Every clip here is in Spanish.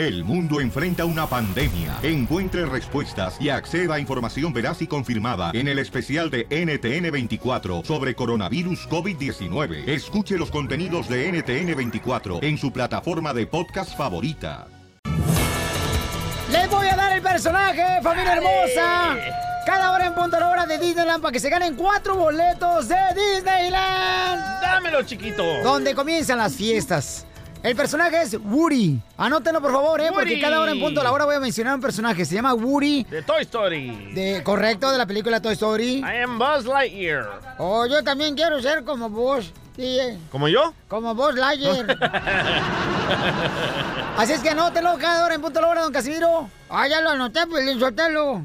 El mundo enfrenta una pandemia. Encuentre respuestas y acceda a información veraz y confirmada en el especial de NTN24 sobre coronavirus COVID-19. Escuche los contenidos de NTN24 en su plataforma de podcast favorita. Les voy a dar el personaje, familia hermosa. Cada hora en punto a la hora de Disneyland para que se ganen cuatro boletos de Disneyland. Dámelo, chiquito. Donde comienzan las fiestas. El personaje es Woody. Anótenlo, por favor, ¿eh? Porque cada hora en punto a la hora voy a mencionar un personaje. Se llama Woody. De Toy Story. De, correcto, de la película Toy Story. I am Buzz Lightyear. Oh, yo también quiero ser como vos. Sí, eh, ¿Como yo? como vos, Lightyear. Así es que anótelo cada hora en punto a la hora, don Casimiro. Ah, ya lo anoté, pues Sotelo.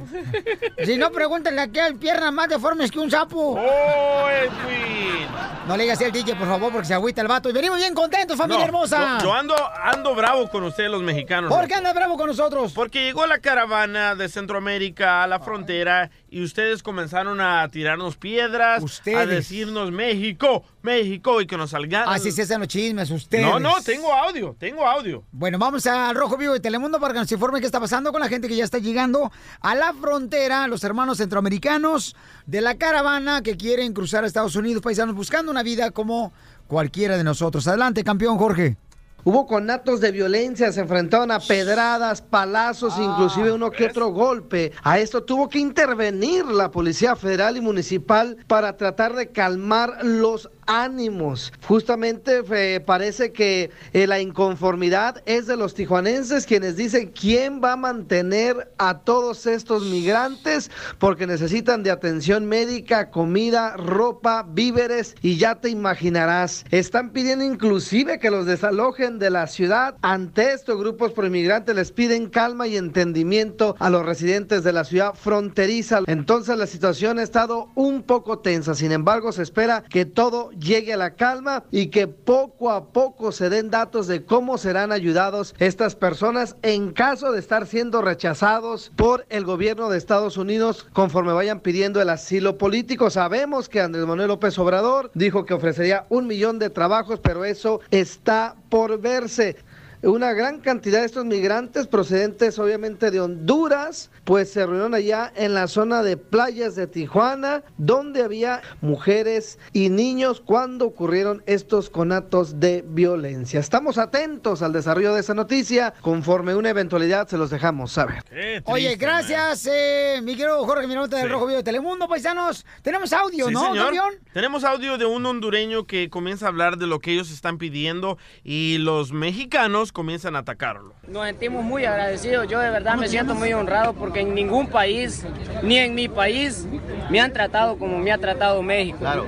Si no, pregúntale a qué piernas más deformes que un sapo. ¡Oh, Edwin! No le digas al DJ, por favor, porque se agüita el vato. Y venimos bien contentos, familia No, hermosa. Yo, yo ando, ando bravo con ustedes, los mexicanos. ¿Por qué anda bravo con nosotros? Porque llegó la caravana de Centroamérica a la frontera y ustedes comenzaron a tirarnos piedras, a Ustedes. decirnos México, México y que nos salgan. Así se hacen los chismes, ustedes. No, no, tengo audio, tengo audio. Bueno, vamos al Rojo Vivo de Telemundo para que nos informe qué está pasando con la gente que ya está llegando a la frontera, los hermanos centroamericanos de la caravana que quieren cruzar a Estados Unidos, paisanos, buscando una vida como cualquiera de nosotros. Adelante, campeón Jorge. Hubo conatos de violencia, se enfrentaron a pedradas, palazos, inclusive uno que otro golpe. A esto tuvo que intervenir la Policía Federal y Municipal para tratar de calmar los ánimos. Justamente parece que eh, la inconformidad es de los tijuanenses quienes dicen quién va a mantener a todos estos migrantes porque necesitan de atención médica, comida, ropa, víveres y ya te imaginarás. Están pidiendo inclusive que los desalojen de la ciudad. Ante esto, grupos pro inmigrantes les piden calma y entendimiento a los residentes de la ciudad fronteriza. Entonces la situación ha estado un poco tensa. Sin embargo, se espera que todo llegue a la calma y que poco a poco se den datos de cómo serán ayudados estas personas en caso de estar siendo rechazados por el gobierno de Estados Unidos conforme vayan pidiendo el asilo político. Sabemos que Andrés Manuel López Obrador dijo que ofrecería un millón de trabajos, pero eso está por verse. Una gran cantidad de estos migrantes procedentes obviamente de Honduras, pues se reunieron allá en la zona de playas de Tijuana, donde había mujeres y niños cuando ocurrieron estos conatos de violencia. Estamos atentos al desarrollo de esa noticia. Conforme una eventualidad se los dejamos saber. Qué Oye, triste, gracias, eh, mi querido Jorge Mirota del Sí. Rojo Vivo de Telemundo, paisanos. Tenemos audio, Sí, ¿no, señor. Tenemos audio de un hondureño que comienza a hablar de lo que ellos están pidiendo y los mexicanos comienzan a atacarlo. Nos sentimos muy agradecidos. Yo de verdad me siento muy honrado porque en ningún país, ni en mi país, me han tratado como me ha tratado México. Claro.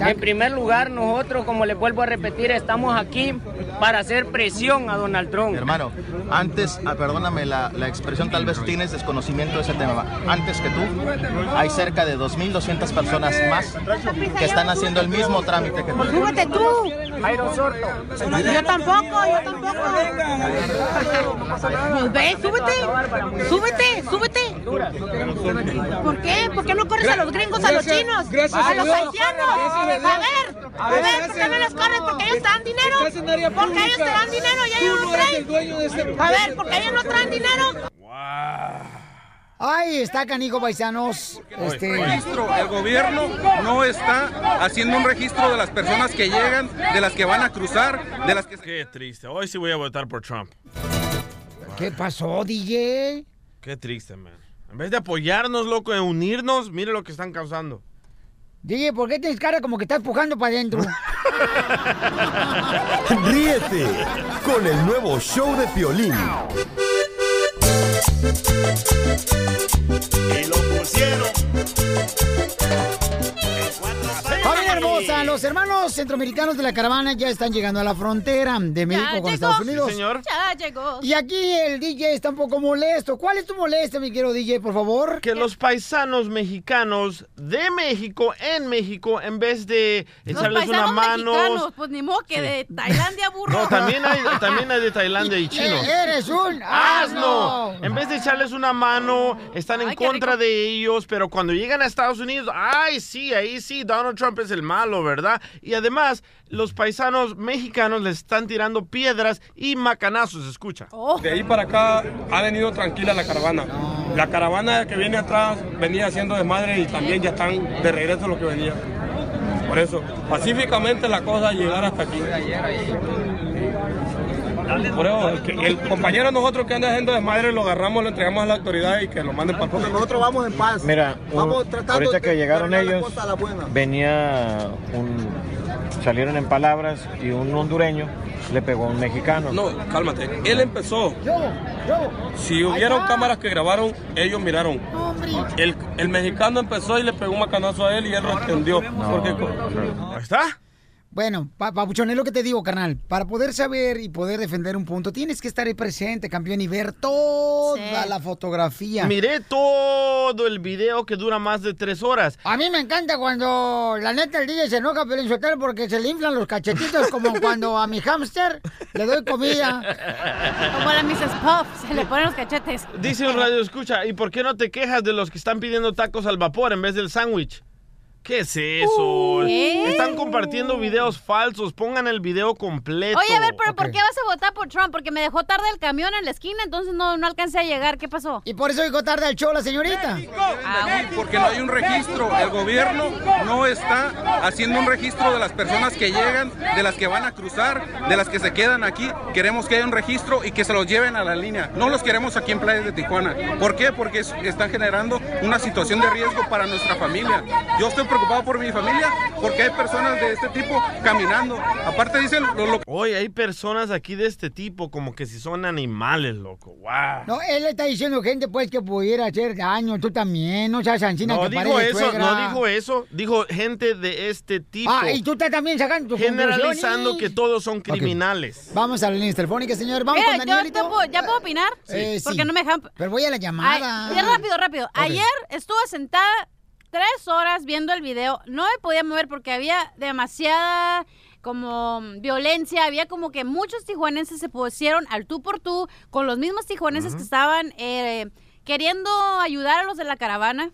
En primer lugar, nosotros, como les vuelvo a repetir, estamos aquí para hacer presión a Donald Trump. Hermano, antes, ah, perdóname la, la expresión, tal vez tienes desconocimiento de ese tema. Antes que tú, hay cerca de 2.200 personas más que están haciendo el mismo trámite que tú. Súbete tú. Jairo Sorto. Yo tampoco, yo tampoco. Pues ve, súbete. Súbete, súbete. ¿Por qué? ¿Por qué no corres a los gringos, a los chinos? a los haitianos. A ver, a ver, ¿por qué no los corres? Porque ellos te dan dinero. Porque ellos te dan dinero y ellos no traen. A ver, porque ellos no traen dinero. Ay, está canijo, paisanos. Este, registro. El gobierno no está haciendo un registro de las personas que llegan, de las que van a cruzar, de las que... Qué triste. Hoy sí voy a votar por Trump. ¿Qué pasó, DJ? Qué triste, man. En vez de apoyarnos, loco, de unirnos, mire lo que están causando. DJ, ¿por qué tienes cara como que estás empujando para adentro? Ríete con el nuevo show de Piolín. Y lo pusieron. Los hermanos centroamericanos de la caravana ya están llegando a la frontera de México con llegó. Estados Unidos. Sí, señor. Ya llegó. Y aquí el DJ está un poco molesto. ¿Cuál es tu molestia, mi querido DJ, por favor? Que los paisanos mexicanos de México, en México, en vez de Los echarles una paisanos mano... mexicanos, pues ni modo que de Tailandia, burro. No, también hay, también hay de Tailandia y chinos. Eh, Eres un ¡Asno! asno. En vez de echarles una mano, están en Ay, contra de ellos, pero cuando llegan a Estados Unidos, ¡ay, sí! Ahí sí, Donald Trump es el malo, ¿verdad? ¿Verdad? Y además, los paisanos mexicanos les están tirando piedras y macanazos, escucha. De ahí para acá ha venido tranquila la caravana. La caravana que viene atrás venía haciendo desmadre y también ya están de regreso lo que venía. Por eso, pacíficamente la cosa llegar hasta aquí. Eso, el, compañero nosotros que anda haciendo desmadre lo agarramos, lo entregamos a la autoridad y que lo manden para el Nosotros vamos en paz. Mira, un- Vamos tratando ahorita de- que de llegaron ellos, venía un, salieron en palabras y un hondureño le pegó a un mexicano. No, cálmate. Él empezó. Si hubieron cámaras que grabaron, ellos miraron. El, el mexicano empezó y le pegó un macanazo a él y él respondió. Porque, Ahí está. Bueno, pa Papuchón, es lo que te digo, carnal. Para poder saber y poder defender un punto, tienes que estar ahí presente, campeón, y ver toda la fotografía. Miré todo el video que dura más de tres horas. A mí me encanta cuando la neta el DJ se enoja Pelín Sotelo porque se le inflan los cachetitos como cuando a mi hámster le doy comida. Como a la Mrs. Puff, se le ponen los cachetes. Dice un radio escucha, ¿y por qué no te quejas de los que están pidiendo tacos al vapor en vez del sándwich? ¿Qué es eso? ¿Qué? Están compartiendo videos falsos. Pongan el video completo. Oye, a ver, pero ¿por qué vas a votar por Trump? Porque me dejó tarde el camión en la esquina, entonces no, no alcancé a llegar. ¿Qué pasó? Y por eso llegó tarde al show la señorita. Porque no hay un registro. El gobierno no está haciendo un registro de las personas que llegan, de las que van a cruzar, de las que se quedan aquí. Queremos que haya un registro y que se los lleven a la línea. No los queremos aquí en Playas de Tijuana. ¿Por qué? Porque es- están generando una situación de riesgo para nuestra familia. Yo estoy preocupado por mi familia porque hay personas de este tipo caminando. Aparte dicen lo, lo- Oye, hay personas aquí de este tipo como que si son animales, loco. Wow. No, él está diciendo gente pues que pudiera hacer daño, tú también, no seas ancina No que dijo eso, suegra. no dijo eso. Dijo gente de este tipo. Ah, y tú estás también sacando tu Generalizando que ¿eh? todos son criminales. Vamos a la línea telefónica, señor. Vamos Mira, con yo Danielito. puedo- ¿ya puedo opinar? Eh, sí. Porque no me dejan... Pero voy a la llamada. Ay, ya rápido, rápido. Ayer estuve sentada tres horas viendo el video. No me podía mover porque había demasiada como violencia, había como que muchos tijuanenses se pusieron al tú por tú con los mismos tijuanenses que estaban eh, queriendo ayudar a los de la caravana.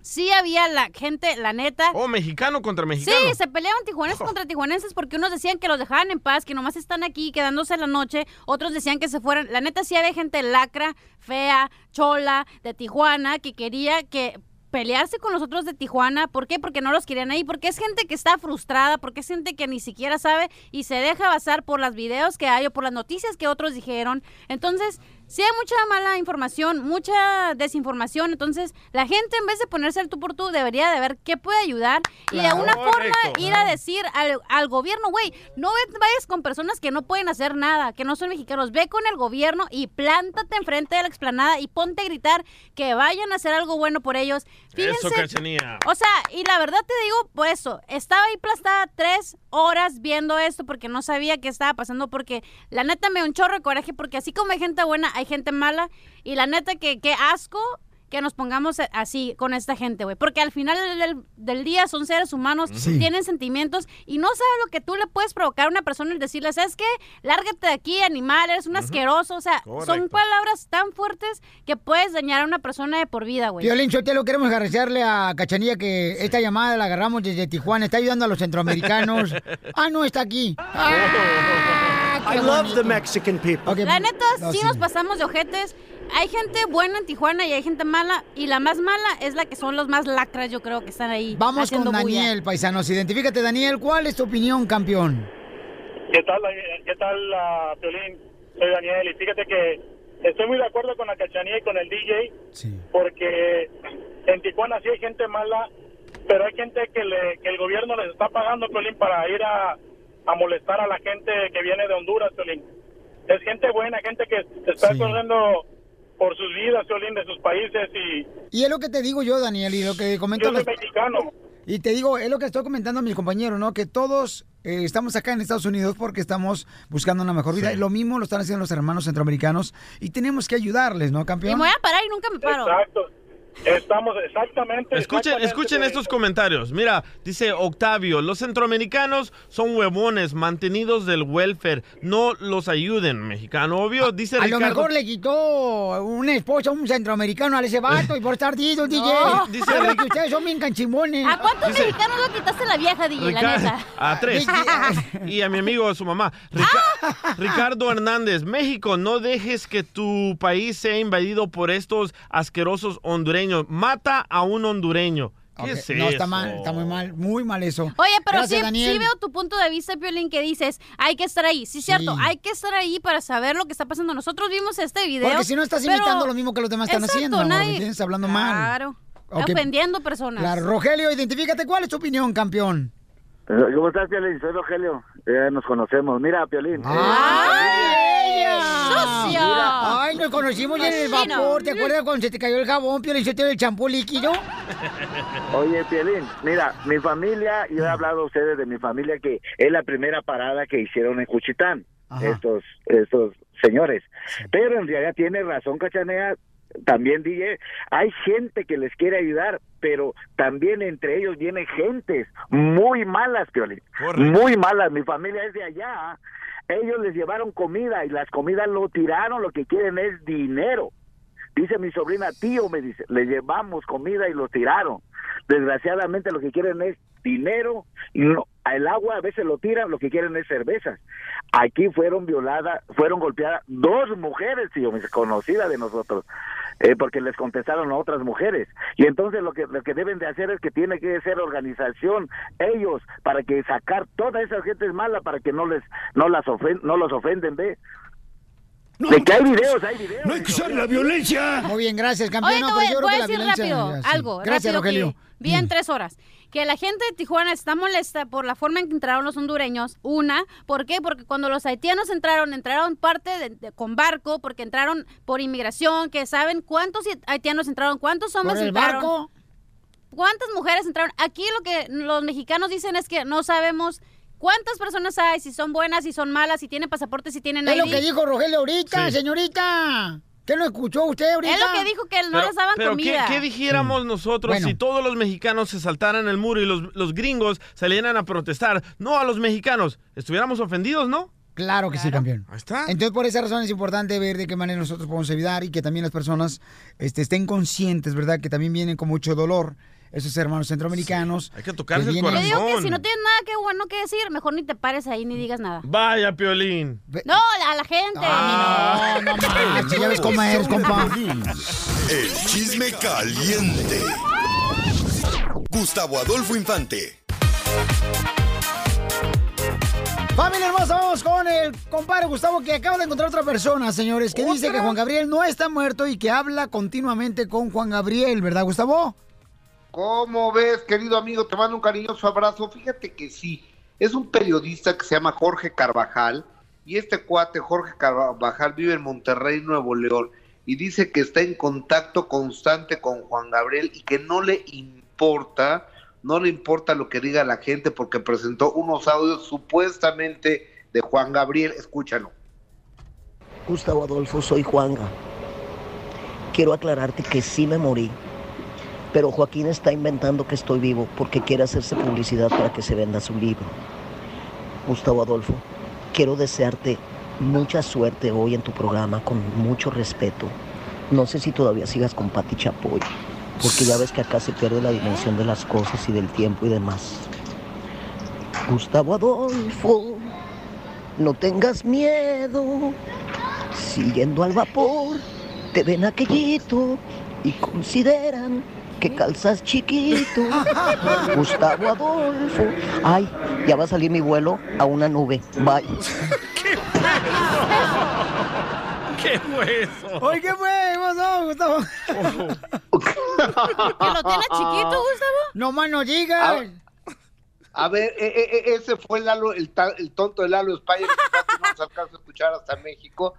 Sí había la gente, la neta. Oh, mexicano contra mexicano. Sí, se peleaban tijuanenses contra tijuanenses porque unos decían que los dejaban en paz, que nomás están aquí quedándose la noche, otros decían que se fueran. La neta sí había gente lacra, fea, chola, de Tijuana, que quería que pelearse con los otros de Tijuana. ¿Por qué? Porque no los querían ahí, porque es gente que está frustrada, porque es gente que ni siquiera sabe y se deja basar por los videos que hay o por las noticias que otros dijeron. Entonces, sí hay mucha mala información, mucha desinformación. Entonces, la gente en vez de ponerse al tú por tú, debería de ver qué puede ayudar y de una forma ir a decir al, al gobierno, güey, no vayas con personas que no pueden hacer nada, que no son mexicanos. Ve con el gobierno y plántate enfrente de la explanada y ponte a gritar que vayan a hacer algo bueno por ellos. Fíjense, Eso, o sea, y la verdad te digo, pues eso, estaba ahí aplastada tres horas viendo esto porque no sabía qué estaba pasando, porque la neta me dio un chorro de coraje, porque así como hay gente buena, hay gente mala, y la neta que qué asco que nos pongamos así con esta gente, güey, porque al final del, del día son seres humanos, Sí. tienen sentimientos, y no sabes lo que tú le puedes provocar a una persona el decirle, ¿sabes qué? Lárgate de aquí, animal, eres un asqueroso, o sea, son palabras tan fuertes que puedes dañar a una persona de por vida, güey. Violín, yo te lo queremos agradecerle a Cachanilla que esta llamada la agarramos desde Tijuana. Está ayudando a los centroamericanos. ah, no, está aquí. Ah, I love the Mexican people. La neta, sí nos pasamos de ojetes. Hay gente buena en Tijuana y hay gente mala. Y la más mala es la que son los más lacras, yo creo que están ahí. Vamos con bulla. Daniel, paisanos. Identifícate, Daniel. ¿Cuál es tu opinión, campeón? ¿Qué tal, eh, qué tal, ah, Piolín? Soy Daniel y fíjate que estoy muy de acuerdo con la cachanía y con el DJ porque en Tijuana sí hay gente mala, pero hay gente que, le, que el gobierno les está pagando, Piolín, para ir a, a molestar a la gente que viene de Honduras, Piolín. Es gente buena, gente que está corriendo por sus vidas, Piolín, de sus países y Y es lo que te digo yo, Daniel, y lo que comento... yo soy los- mexicano. Y te digo, es lo que estoy comentando a mis compañeros, ¿no? Que todos eh, estamos acá en Estados Unidos porque estamos buscando una mejor vida. Y lo mismo lo están haciendo los hermanos centroamericanos y tenemos que ayudarles, ¿no, Y campeón? me voy a parar y nunca me paro. Exacto. Estamos exactamente. Escuchen, exactamente, escuchen estos comentarios. Mira, dice Octavio, los centroamericanos son huevones, mantenidos del welfare, no los ayuden, mexicano. Obvio, dice A lo Ricardo. mejor le quitó una esposa a un centroamericano a ese vato y por estar DJ. Dice Pero Rick- que ustedes son bien canchimones. ¿A cuántos Dice- mexicanos le quitaste la vieja, DJ, la neta? a tres. y a mi amigo, a su mamá. Rica- Ricardo Hernández, México, no dejes que tu país sea invadido por estos asquerosos hondureños. Mata a un hondureño. ¿Qué Ok, es No, está mal, está muy mal, muy mal eso. Oye, pero Gracias, sí, sí veo tu punto de vista, Piolín, que dices, hay que estar ahí. Sí, cierto, Sí. hay que estar ahí para saber lo que está pasando. Nosotros vimos este video. Porque si no estás pero- imitando lo mismo que los demás están Exacto, haciendo, amor, nadie- ¿me entiendes? Hablando mal. Claro. Ok. Ofendiendo personas. Claro, Rogelio, identifícate, ¿cuál es tu opinión, campeón? ¿Cómo estás, Piolín? Soy Rogelio. Ya nos conocemos. Mira, Piolín. ¡Ay. Mira, Ay, nos conocimos ya en el vapor. ¿Te acuerdas cuando se te cayó el jabón, Piolín, se te dio el champú líquido? Oye, Piolín, mira, mi familia, yo he hablado a ustedes de mi familia que es la primera parada que hicieron en Cuchitán, Ajá. estos, estos señores. Pero en realidad tiene razón, Cachanea, también dije, hay gente que les quiere ayudar, pero también entre ellos vienen gentes muy malas, Piolín. Muy malas. Mi familia es de allá. Ellos les llevaron comida y las comidas lo tiraron, lo que quieren es dinero. Dice mi sobrina, tío, me dice, le llevamos comida y lo tiraron. Desgraciadamente lo que quieren es dinero, y no, el agua a veces lo tiran, lo que quieren es cervezas. Aquí fueron violadas, fueron golpeadas dos mujeres, tío, mis- conocidas de nosotros, eh, porque les contestaron a otras mujeres. Y entonces lo que, lo que deben de hacer es que tiene que ser organización, ellos, para que sacar toda esa gente mala para que no les, no las ofen- no los ofenden, ve. de que hay videos, hay videos. No hay que usar la violencia. Muy bien, gracias, campeón. Oye, No, voy, yo creo voy que a la decir violencia, rápido, ya, sí. algo. Gracias, rápido Rogelio. que vi en tres horas. Que la gente de Tijuana está molesta por la forma en que entraron los hondureños. Una, ¿por qué? Porque cuando los haitianos entraron, entraron parte de- de- con barco, porque entraron por inmigración, que saben cuántos haitianos entraron, cuántos hombres ¿Por el entraron. barco? ¿Cuántas mujeres entraron? Aquí lo que los mexicanos dicen es que no sabemos cuántas personas hay, si son buenas, si son malas, si tienen pasaporte, si tienen Es lo que dijo Rogelio ahorita, Sí. señorita. ¿Qué no escuchó usted ahorita? Es lo que dijo que no Pero, les daban pero ¿qué, comida. qué dijéramos nosotros Bueno. si todos los mexicanos se saltaran el muro y los, los gringos salieran a protestar? No a los mexicanos. Estuviéramos ofendidos, ¿no? Claro que sí, campeón. Ahí está. Entonces, por esa razón es importante ver de qué manera nosotros podemos ayudar y que también las personas este, estén conscientes, ¿verdad? Que también vienen con mucho dolor esos hermanos centroamericanos. Hay que tocarse el vienen- Yo digo que corazón. si no tienes nada que bueno que decir, mejor ni te pares ahí ni digas nada. Vaya, Piolín. No, a la gente. Ah, no manches, ya ves cómo eres, compa. El chisme caliente. Gustavo Adolfo Infante. Familia hermosa, vamos con el compadre Gustavo que acaba de encontrar otra persona, señores, que dice que Juan Gabriel no está muerto y que habla continuamente con Juan Gabriel, ¿verdad, Gustavo? ¿Cómo ves, querido amigo? Te mando un cariñoso abrazo. Fíjate que sí, es un periodista que se llama Jorge Carvajal y este cuate, Jorge Carvajal, vive en Monterrey, Nuevo León y dice que está en contacto constante con Juan Gabriel y que no le importa, no le importa lo que diga la gente porque presentó unos audios supuestamente de Juan Gabriel. Escúchalo. Gustavo Adolfo, soy Juanga. Quiero aclararte que sí me morí, pero Joaquín está inventando que estoy vivo porque quiere hacerse publicidad para que se venda su libro. Gustavo Adolfo, quiero desearte mucha suerte hoy en tu programa con mucho respeto. No sé si todavía sigas con Pati Chapoy, porque ya ves que acá se pierde la dimensión de las cosas y del tiempo y demás. Gustavo Adolfo, no tengas miedo. Siguiendo al vapor, te ven aquellito y consideran que calzas chiquito. Gustavo Adolfo. Ay, ya va a salir mi vuelo a una nube. Bye. ¿Qué fue eso? Oye, ¿qué fue? ¿Qué pasó, Gustavo? ¿Que lo tienes chiquito, Gustavo? No más no A, digas. a ver, e- e- e- ese fue Lalo, el, el tonto de Lalo España, que casi no nos alcanza a escuchar hasta México,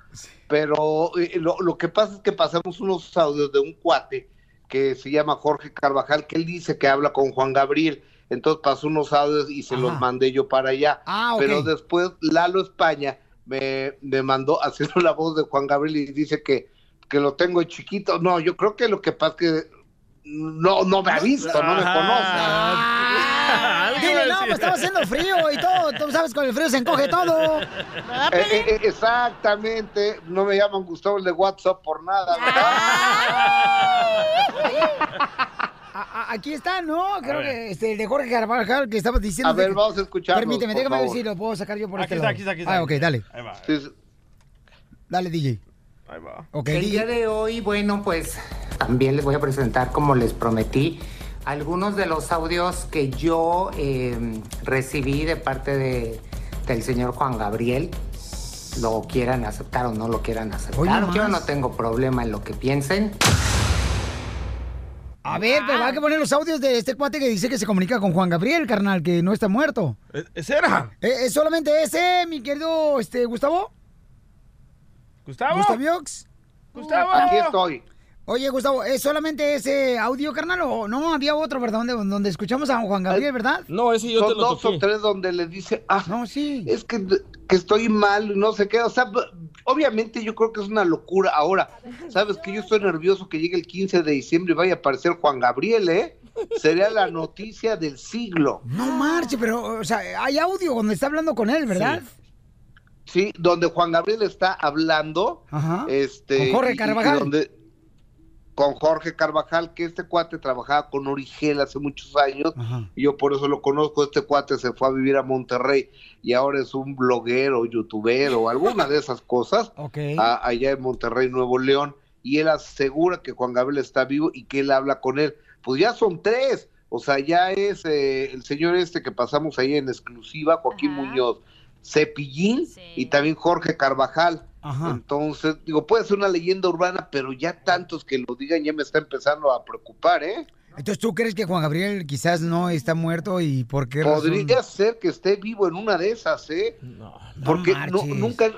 pero eh, lo, lo que pasa es que pasamos unos audios de un cuate que se llama Jorge Carvajal, que él dice que habla con Juan Gabriel, entonces pasó unos audios y se los mandé yo para allá, Ah, pero después Lalo España me, me mandó haciendo la voz de Juan Gabriel y dice que, que lo tengo chiquito, no, yo creo que lo que pasa es que no, no me ha visto, no me conoce. Dile, no, pues estaba haciendo frío y todo. Tú sabes, con el frío se encoge todo. Eh, eh, exactamente, no me llaman Gustavo el de WhatsApp por nada, A- a- Aquí está, ¿no? Creo que este, el de Jorge Carvajal que estabas diciendo. A ver, que- vamos a escucharlos, Permíteme, por déjame ver favor. si lo puedo sacar yo por Aquí este está, lado. aquí está, aquí está. Ah, ok, dale. Ahí va. Dale, DJ. Ahí va. Ok, El DJ. día de hoy, bueno, pues también les voy a presentar, como les prometí, algunos de los audios que yo eh, recibí de parte de, del señor Juan Gabriel. Lo quieran aceptar o no lo quieran aceptar. Yo no tengo problema en lo que piensen. A ver, pero hay que poner los audios de este cuate que dice que se comunica con Juan Gabriel, carnal, que no está muerto. ¿Es era? Eh, ¿Es solamente ese, mi querido este, Gustavo? ¿Gustavo? ¿Gustaviox? Gustavo. Aquí estoy. Oye, Gustavo, ¿es solamente ese audio, carnal? O no, había otro, ¿verdad? Donde, donde escuchamos a Juan Gabriel, ¿verdad? No, ese Son dos o tres donde le dice, ah, es que, que estoy mal, y no sé qué. O sea, obviamente yo creo que es una locura. Ahora, ¿sabes que Yo estoy nervioso que llegue el 15 de diciembre y vaya a aparecer Juan Gabriel, ¿eh? Sería la noticia del siglo. No marche, pero, o sea, hay audio donde está hablando con él, ¿verdad? Sí, donde Juan Gabriel está hablando. Ajá. Este, Con Jorge y- y Carvajal. donde- con Jorge Carvajal, que este cuate trabajaba con Origel hace muchos años. Y yo por eso lo conozco. Este cuate se fue a vivir a Monterrey y ahora es un bloguero, youtuber o alguna de esas cosas. Ok. a- allá en Monterrey, Nuevo León. Y él asegura que Juan Gabriel está vivo y que él habla con él. Pues ya son tres. O sea, ya es eh, el señor este que pasamos ahí en exclusiva, Joaquín Muñoz, Cepillín y también Jorge Carvajal. Entonces, digo, puede ser una leyenda urbana, pero ya tantos que lo digan ya me está empezando a preocupar, ¿eh? Entonces, ¿tú crees que Juan Gabriel quizás no está muerto y por qué razón? Podría ser que esté vivo en una de esas, ¿eh? Porque no, marches. nunca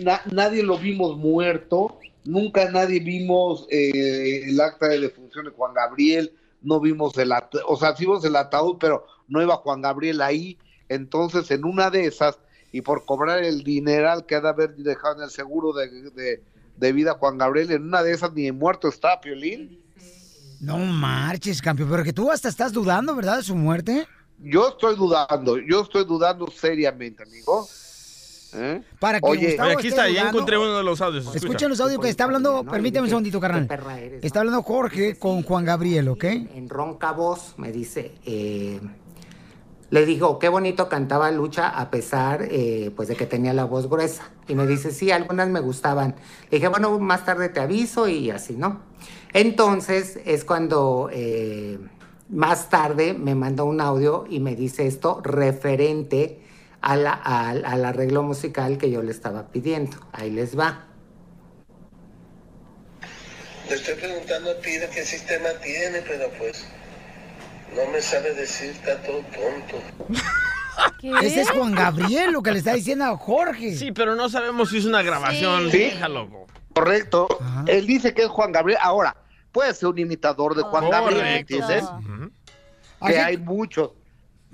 na- nadie lo vimos muerto, nunca nadie vimos eh, el acta de defunción de Juan Gabriel, no vimos el ataúd, o sea, sí vimos el ataúd, pero no iba Juan Gabriel ahí. Entonces, en una de esas, y por cobrar el dineral que ha de haber dejado en el seguro de, de- de vida Juan Gabriel, en una de esas ni muerto está, Piolín. No marches, campeón, pero que tú hasta estás dudando, ¿verdad, de su muerte? Yo estoy dudando, yo estoy dudando seriamente, amigo. ¿Eh? Para que Oye, aquí está, ya encontré uno de los audios. escucha. Escuchen los audios que está hablando, permíteme un segundito, carnal. Está hablando Jorge con Juan Gabriel, ¿ok? En ronca voz me dice, eh, le digo, qué bonito cantaba Lucha a pesar eh, pues de que tenía la voz gruesa. Y me dice, sí, algunas me gustaban. Le dije, bueno, más tarde te aviso y así, ¿no? Entonces es cuando eh, más tarde me manda un audio y me dice esto referente al, al arreglo musical que yo le estaba pidiendo. Ahí les va. Le estoy preguntando a ti de qué sistema tiene, pero pues no me sabe decir, está todo tonto. Ese es Juan Gabriel, lo que le está diciendo a Jorge. Sí, pero no sabemos si es una grabación. Sí. Déjalo. Correcto. Él dice que es Juan Gabriel. Ahora, puede ser un imitador de Juan Gabriel, ¿me Correcto. entiendes? Así- Que hay muchos.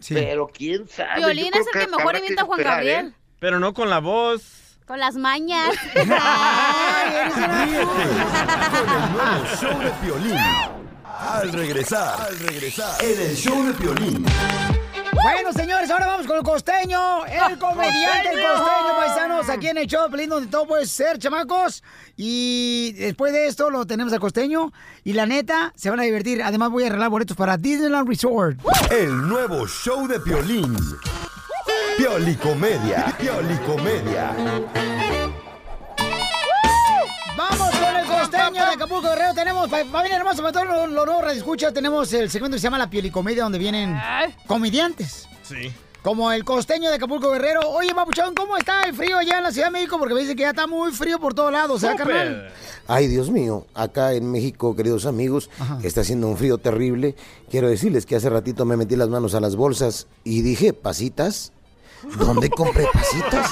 Pero quién sabe. Violín es el que mejor imita a Juan esperar, Gabriel. ¿eh? Pero no con la voz. Con las mañas. Con el nuevo show de Piolín. Al regresar, al regresar, en el show de Piolín. Bueno, señores, ahora vamos con el costeño, el comediante, el costeño, paisanos, aquí en el show de Pelín, donde todo puede ser, chamacos. Y después de esto lo tenemos al costeño. Y la neta, se van a divertir. Además, voy a arreglar boletos para Disneyland Resort. El nuevo show de Piolín. Piolicomedia. Piolicomedia. Acapulco Guerrero. Tenemos, fa- familia hermosa, para todos los los nuevos escucha, tenemos el segmento que se llama La Piolicomedia, donde vienen comediantes. Sí. Como el costeño de Acapulco Guerrero. Oye, Papuchón, ¿cómo está el frío allá en la Ciudad de México? Porque me dice que ya está muy frío por todos lados, ¿eh, carnal? Ay, Dios mío, acá en México, queridos amigos, está haciendo un frío terrible. Quiero decirles que hace ratito me metí las manos a las bolsas y dije, ¿pasitas? ¿Dónde compré pasitas?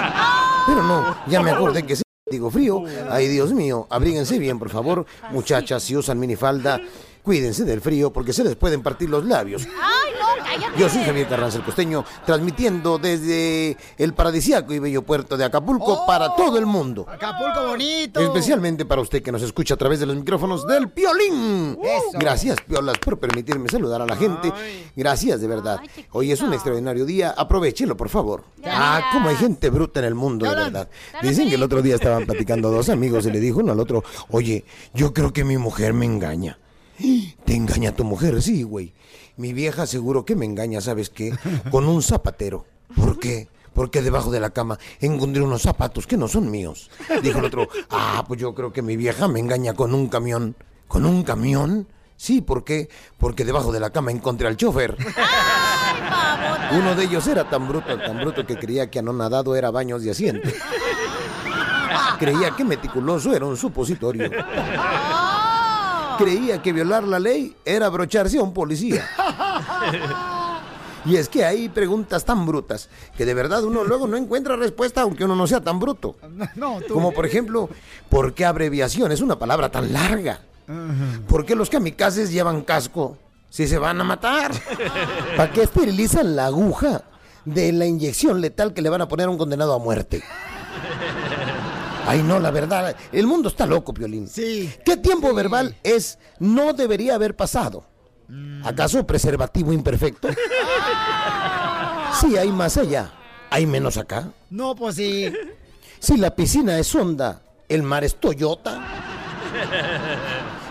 Pero no, ya me acordé que sí. Digo frío. Ay, Dios mío, abríguense bien, por favor. Muchachas, si usan minifalda, Cuídense del frío porque se les pueden partir los labios. ¡Ay, no, cállate! Yo soy Javier Carranza el Costeño, transmitiendo desde el paradisíaco y bello puerto de Acapulco para todo el mundo. Acapulco bonito. Especialmente para usted que nos escucha a través de los micrófonos del Piolín. Eso. Gracias, Piolas, por permitirme saludar a la gente. Gracias, de verdad. Hoy es un extraordinario día. Aprovechelo, por favor. Ah, cómo hay gente bruta en el mundo, de verdad. Dicen que el otro día estaban platicando dos amigos y le dijo uno al otro, oye, yo creo que mi mujer me engaña. ¿Te engaña tu mujer? Sí, güey. Mi vieja seguro que me engaña, ¿sabes qué? Con un zapatero. ¿Por qué? Porque debajo de la cama encontré unos zapatos que no son míos. Dijo el otro, ah, pues yo creo que mi vieja me engaña con un camión. ¿Con un camión? Sí, ¿por qué? Porque debajo de la cama encontré al chofer. Uno de ellos era tan bruto, tan bruto que creía que anonadado era baños de asiento. Creía que meticuloso era un supositorio. Creía que violar la ley era abrocharse a un policía. Y es que hay preguntas tan brutas que de verdad uno luego no encuentra respuesta aunque uno no sea tan bruto. No, tú. Como por ejemplo, ¿por qué abreviación es una palabra tan larga? ¿Por qué los kamikazes llevan casco si se van a matar? ¿Para qué esterilizan la aguja de la inyección letal que le van a poner a un condenado a muerte? Ay, no, la verdad, el mundo está loco, Piolín. Sí. ¿Qué tiempo verbal es no debería haber pasado? ¿Acaso preservativo imperfecto? Sí, hay más allá. ¿Hay menos acá? No, pues sí. Si la piscina es Honda, el mar es Toyota.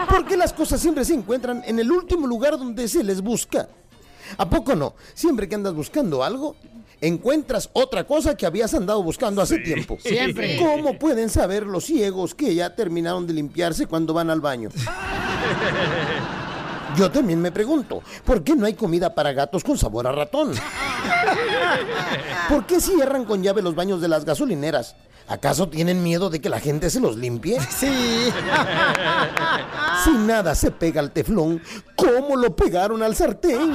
¿Por qué las cosas siempre se encuentran en el último lugar donde se les busca? ¿A poco no? Siempre que andas buscando algo, encuentras otra cosa que habías andado buscando hace tiempo. Siempre. ¿Cómo pueden saber los ciegos que ya terminaron de limpiarse cuando van al baño? Yo también me pregunto, ¿por qué no hay comida para gatos con sabor a ratón? ¿Por qué cierran con llave los baños de las gasolineras? ¿Acaso tienen miedo de que la gente se los limpie? Sí. Si nada se pega al teflón, ¿cómo lo pegaron al sartén?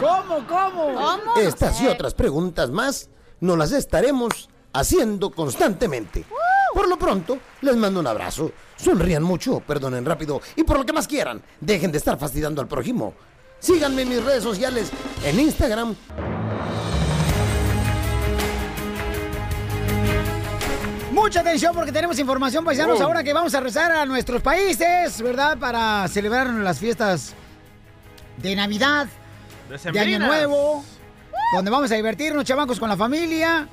¿Cómo, cómo? Estas y otras preguntas más nos las estaremos haciendo constantemente. Por lo pronto, les mando un abrazo. Sonrían mucho, perdonen rápido y por lo que más quieran, dejen de estar fastidiando al prójimo. Síganme en mis redes sociales, en Instagram. Mucha atención porque tenemos información, paisanos, Oh. ahora que vamos a rezar a nuestros países, ¿verdad? Para celebrar las fiestas de Navidad, de Año. Nuevo, donde vamos a divertirnos, chamacos, con la familia.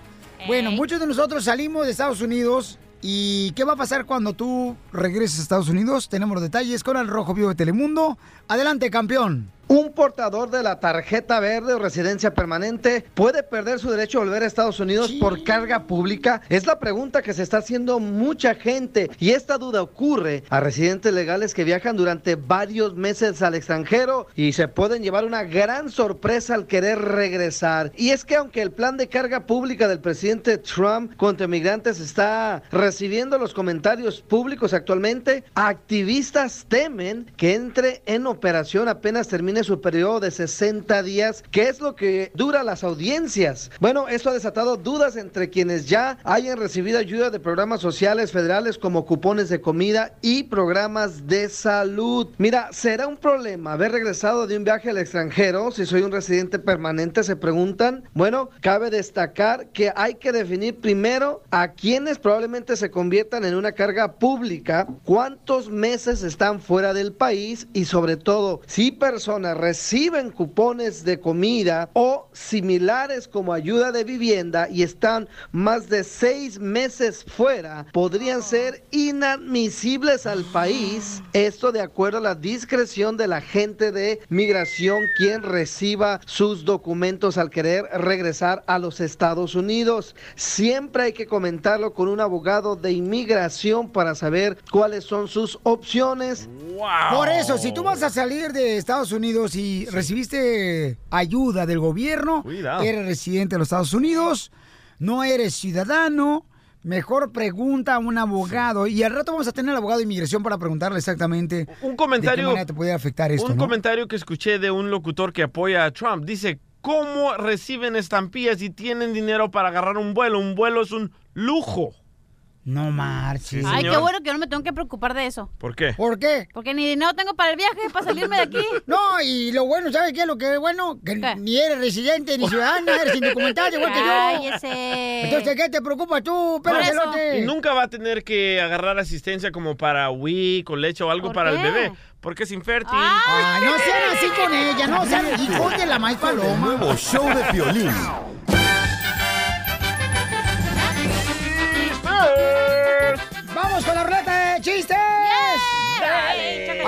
Bueno, muchos de nosotros salimos de Estados Unidos. ¿Y qué va a pasar cuando tú regreses a Estados Unidos? Tenemos los detalles con el Rojo Vivo de Telemundo. Adelante, campeón. Un portador de la tarjeta verde o residencia permanente puede perder su derecho a volver a Estados Unidos por carga pública. Es la pregunta que se está haciendo mucha gente y esta duda ocurre a residentes legales que viajan durante varios meses al extranjero y se pueden llevar una gran sorpresa al querer regresar. Y es que aunque el plan de carga pública del presidente Trump contra inmigrantes está recibiendo los comentarios públicos actualmente, activistas temen que entre en operación apenas termine su periodo de 60 días, que es lo que dura las audiencias. Bueno, esto ha desatado dudas entre quienes ya hayan recibido ayuda de programas sociales federales como cupones de comida y programas de salud. Mira, ¿será un problema haber regresado de un viaje al extranjero si soy un residente permanente? Se preguntan. Bueno, cabe destacar que hay que definir primero a quienes probablemente se conviertan en una carga pública, cuántos meses están fuera del país y sobre todo si personas reciben cupones de comida o similares como ayuda de vivienda y están más de seis meses fuera, podrían ser inadmisibles al país. Esto de acuerdo a la discreción del agente de migración quien reciba sus documentos al querer regresar a los Estados Unidos. Siempre hay que comentarlo con un abogado de inmigración para saber cuáles son sus opciones. Por eso, si tú vas a salir de Estados Unidos y recibiste ayuda del gobierno, Cuidado. eres residente de los Estados Unidos, no eres ciudadano, mejor pregunta a un abogado. Y al rato vamos a tener al abogado de inmigración para preguntarle exactamente Un comentario. de qué manera te puede afectar esto, un ¿no? comentario que escuché de un locutor que apoya a Trump. Dice, ¿cómo reciben estampillas y tienen dinero para agarrar un vuelo? Un vuelo es un lujo. No marches. Ay, qué bueno que no me tengo que preocupar de eso. ¿Por qué? ¿Por qué? Porque ni dinero tengo para el viaje, para salirme de aquí. No, y lo bueno, ¿sabes qué? Lo que es bueno, que ni eres residente ni ciudadana, eres indocumentada, igual que yo. Cállese. Entonces, ¿qué te preocupa tú, celote? Y nunca va a tener que agarrar asistencia como para Wii, con leche o algo ¿Por para el bebé, porque es infértil. Ay, no sean así con ella, no sean hijos de la maíz paloma. Nuevo show de Piolín.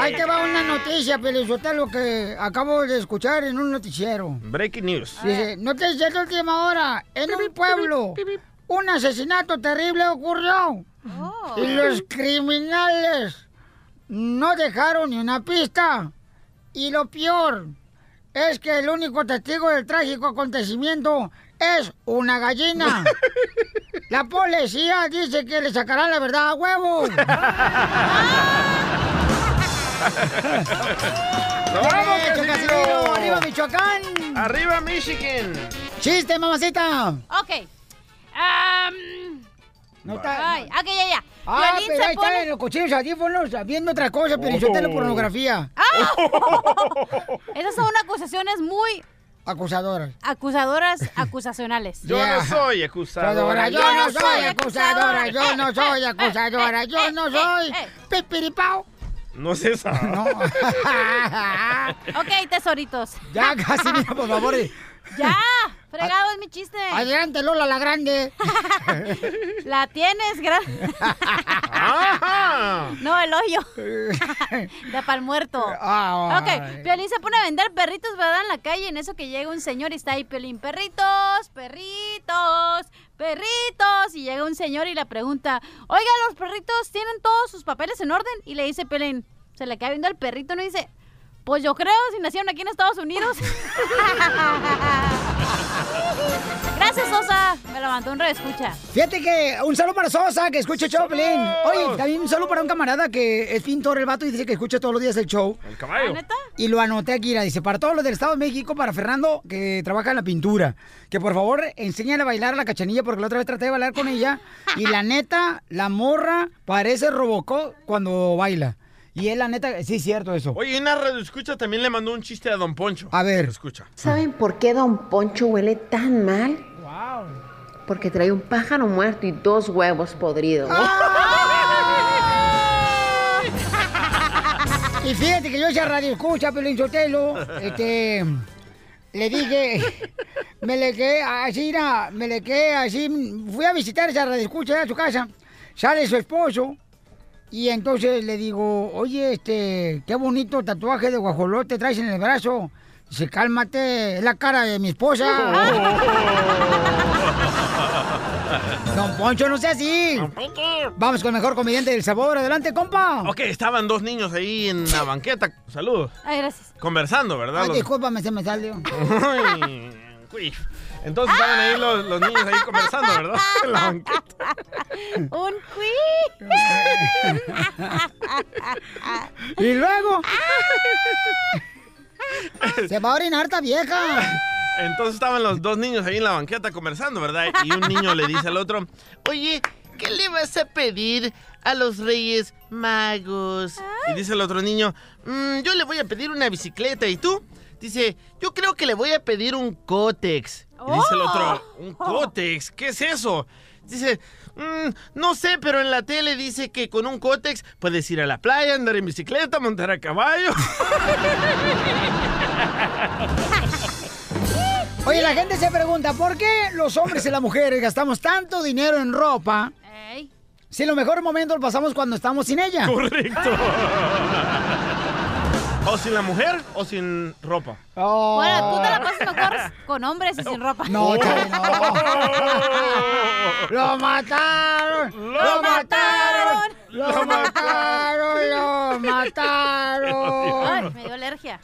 Ahí te va una noticia, lo que acabo de escuchar en un noticiero. Breaking news. Dice, noticia de última hora. En un pueblo, un asesinato terrible ocurrió. Y los criminales no dejaron ni una pista. Y lo peor es que el único testigo del trágico acontecimiento es una gallina. La policía dice que le sacarán la verdad a huevo. ¡Vamos, ¡Eso, Casimiro! Casimiro! ¡Arriba, Michoacán! ¡Arriba, Michigan! ¡Chiste, mamacita! Ok. Am, No está- Ay, ok, ya, ya. Ah, Piolín pero ahí pone- están en los cochinos audífonos viendo otra cosa, pero insultando Oh. pornografía. Esas son acusaciones muy Acusadoras. acusadoras, acusacionales. Yo no soy acusadora. Yo no soy acusadora, yo no soy acusadora, yo no soy pipiripao. No es esa. No. ok, tesoritos. Ya, Casimiro, por favor. Ya, fregado es mi chiste. Adelante, Lola la grande. La tienes, grande. No, el hoyo. De pal muerto. Ay. Ok, Piolín se pone a vender perritos, ¿verdad? En la calle. En eso que llega un señor y está ahí, Piolín, perritos, perritos, perritos. Y llega un señor y le pregunta, oiga, ¿los perritos tienen todos sus papeles en orden? Y le dice Piolín, se le queda viendo al perrito, ¿no? Y dice, pues yo creo, si nacieron aquí en Estados Unidos. Gracias, Sosa. Me la mandó un reescucha. Fíjate que un saludo para Sosa, que escucha el show, Pelín. Oye, también un saludo para un camarada que es pintor el vato y dice que escucha todos los días el show. El caballo. Y lo anoté aquí, dice, para todos los del Estado de México, para Fernando, que trabaja en la pintura, que por favor enséñale a bailar a la cachanilla, porque la otra vez traté de bailar con ella, y la neta, la morra parece Robocop cuando baila. Y es la neta, sí es cierto eso. Oye, una radio escucha también le mandó un chiste a Don Poncho. A ver. Escucha. ¿Saben por qué Don Poncho huele tan mal? Porque trae un pájaro muerto y dos huevos podridos. Y fíjate que yo esa radio escucha, Pelín Sotelo, este, le dije, me le quedé así, me le quedé así, fui a visitar esa radio escucha a su casa, sale su esposo, y entonces le digo, oye, este, qué bonito tatuaje de guajolote traes en el brazo. Dice, cálmate, es la cara de mi esposa. Don Poncho, no sea así. Vamos con el mejor comediante del sabor. Adelante, compa. Ok, estaban dos niños ahí en la banqueta. Saludos. Ay, gracias. Conversando, ¿verdad? Ay, discúlpame, se me salió. Entonces estaban ahí los, los niños ahí conversando, ¿verdad? En la banqueta. Un Y luego. Se va a orinar esta vieja. Entonces estaban los dos niños ahí en la banqueta conversando, ¿verdad? Y un niño le dice al otro, oye, ¿qué le vas a pedir a los reyes magos? Y dice el otro niño, "Mm, yo le voy a pedir una bicicleta. ¿Y tú? Dice, yo creo que le voy a pedir un cótex. Y dice el otro, ¿un cótex? ¿Qué es eso? Dice, "Mm, no sé, pero en la tele dice que con un cótex puedes ir a la playa, andar en bicicleta, montar a caballo. Oye, la gente se pregunta, ¿por qué los hombres y las mujeres gastamos tanto dinero en ropa si los mejores momentos los pasamos cuando estamos sin ella? Correcto. ¿O sin la mujer o sin ropa? Bueno, tú te la pasas mejor con hombres y sin ropa. No, chale, no. ¡Lo mataron! ¡Lo mataron! ¡Lo mataron! ¡Lo mataron! Ay, me dio alergia.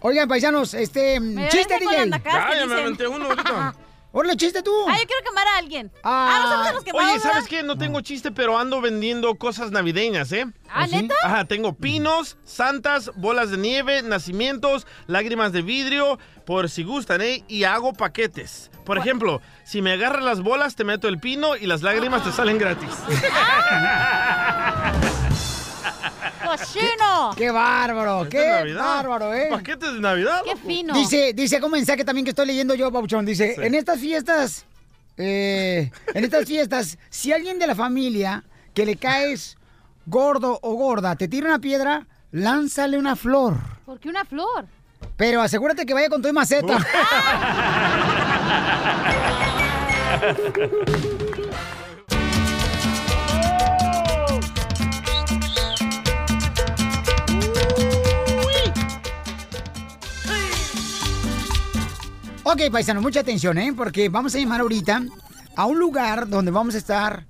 Oigan, paisanos, este... Me ¡Chiste, DJ! Ya, ya me aventé uno ahorita. ¡Órale, chiste tú! Ah, yo quiero quemar a alguien. Ah, nosotros se los Oye, ¿sabes qué? No tengo chiste, pero ando vendiendo cosas navideñas, ¿eh? ¿Ah, neta? Ajá, tengo pinos, santas, bolas de nieve, nacimientos, lágrimas de vidrio, por si gustan, ¿eh? Y hago paquetes. Por ejemplo, si me agarras las bolas, te meto el pino y las lágrimas te salen gratis. ¡Cochino! ¡Qué bárbaro! ¡Qué Navidad. bárbaro, eh! ¿Paquetes de Navidad? ¡Qué fino! Dice, dice como mensaje también que estoy leyendo yo, Pauchón. Dice, Sí. en estas fiestas, eh, en estas fiestas, si alguien de la familia que le caes gordo o gorda te tira una piedra, lánzale una flor. ¿Por qué una flor? Pero asegúrate que vaya con tu maceta. Ok, paisano, mucha atención, ¿eh? Porque vamos a llamar ahorita a un lugar donde vamos a estar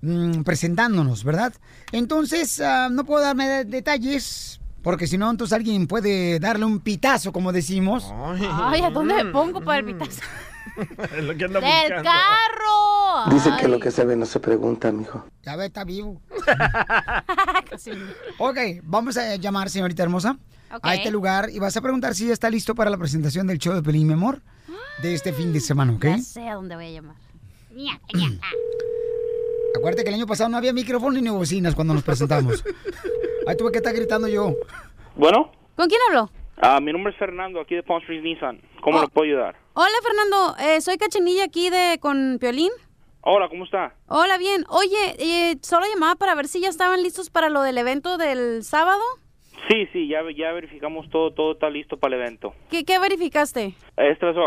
mm, presentándonos, ¿verdad? Entonces, ah, no puedo darme de- detalles, porque si no, entonces alguien puede darle un pitazo, como decimos. Ay, ¿a dónde me pongo para el pitazo? Es lo que anda ¡Del buscando. carro! Dice que lo que se ve no se pregunta, mijo. Ya ve, está vivo. ok, vamos a llamar, señorita hermosa, a este lugar y vas a preguntar si ya está listo para la presentación del show de Pelín, mi amor, de este fin de semana, ¿ok? Ya sé a dónde voy a llamar. Ñaca. Acuérdate que el año pasado no había micrófono ni bocinas cuando nos presentamos. Ahí tuve que estar gritando yo. Bueno, ¿Con quién hablo? ah, mi nombre es Fernando, aquí de Palm Springs Nissan. ¿Cómo Oh. le puedo ayudar? Hola, Fernando. Eh, soy Cachanilla aquí de con Piolín. Hola, ¿cómo está? Hola, bien. Oye, eh, solo llamaba para ver si ya estaban listos para lo del evento del sábado. Sí, sí, ya, ya verificamos todo, todo está listo para el evento. ¿Qué, qué verificaste?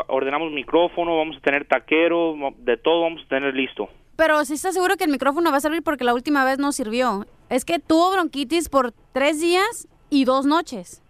Ordenamos micrófono, vamos a tener taquero, de todo vamos a tener listo. Pero si estás seguro que el micrófono va a servir porque la última vez no sirvió. Es que tuvo bronquitis por tres días y dos noches.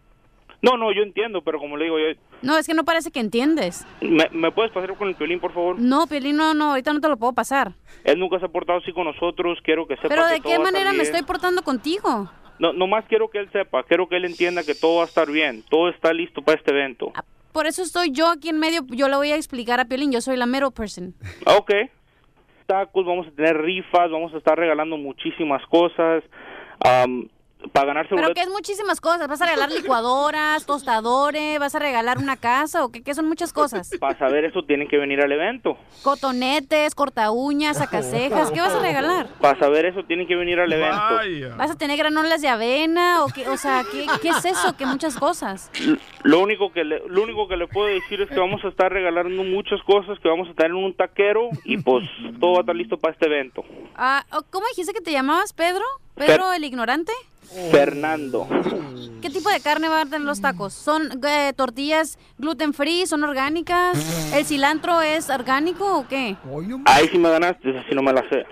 No, no, yo entiendo, pero como le digo, yo, No, es que no parece que entiendes. ¿me, me puedes pasar con el violín, por favor? No, Piolín, no, no, ahorita no te lo puedo pasar. Él nunca se ha portado así con nosotros, quiero que sepa Pero que ¿de qué manera me estoy portando contigo? No, nomás quiero que él sepa, quiero que él entienda que todo va a estar bien, todo está listo para este evento. Por eso estoy yo aquí en medio. Yo le voy a explicar a Piolín, yo soy la middle person. Ah, Ok. Tacos, vamos a tener rifas, vamos a estar regalando muchísimas cosas. am, para ganarse Pero que es muchísimas cosas. ¿Vas a regalar licuadoras, tostadores? ¿Vas a regalar una casa? ¿O qué, qué son muchas cosas? Para saber eso tienen que venir al evento. Cotonetes, corta uñas, sacacejas. ¿Qué vas a regalar? Para saber eso tienen que venir al evento. ¿Vas a tener granolas de avena? ¿O qué? O sea, ¿qué, qué es eso? Que muchas cosas. Lo único que le, lo único que le puedo decir es que vamos a estar regalando muchas cosas, que vamos a tener un taquero y pues todo va a estar listo para este evento. Ah, ¿Cómo dijiste que te llamabas, Pedro? ¿Pedro el ignorante? Fernando. ¿Qué tipo de carne va a tener los tacos? ¿Son eh, tortillas gluten free? ¿Son orgánicas? ¿El cilantro es orgánico o qué? Ahí sí me ganaste, esa sí no me la sé.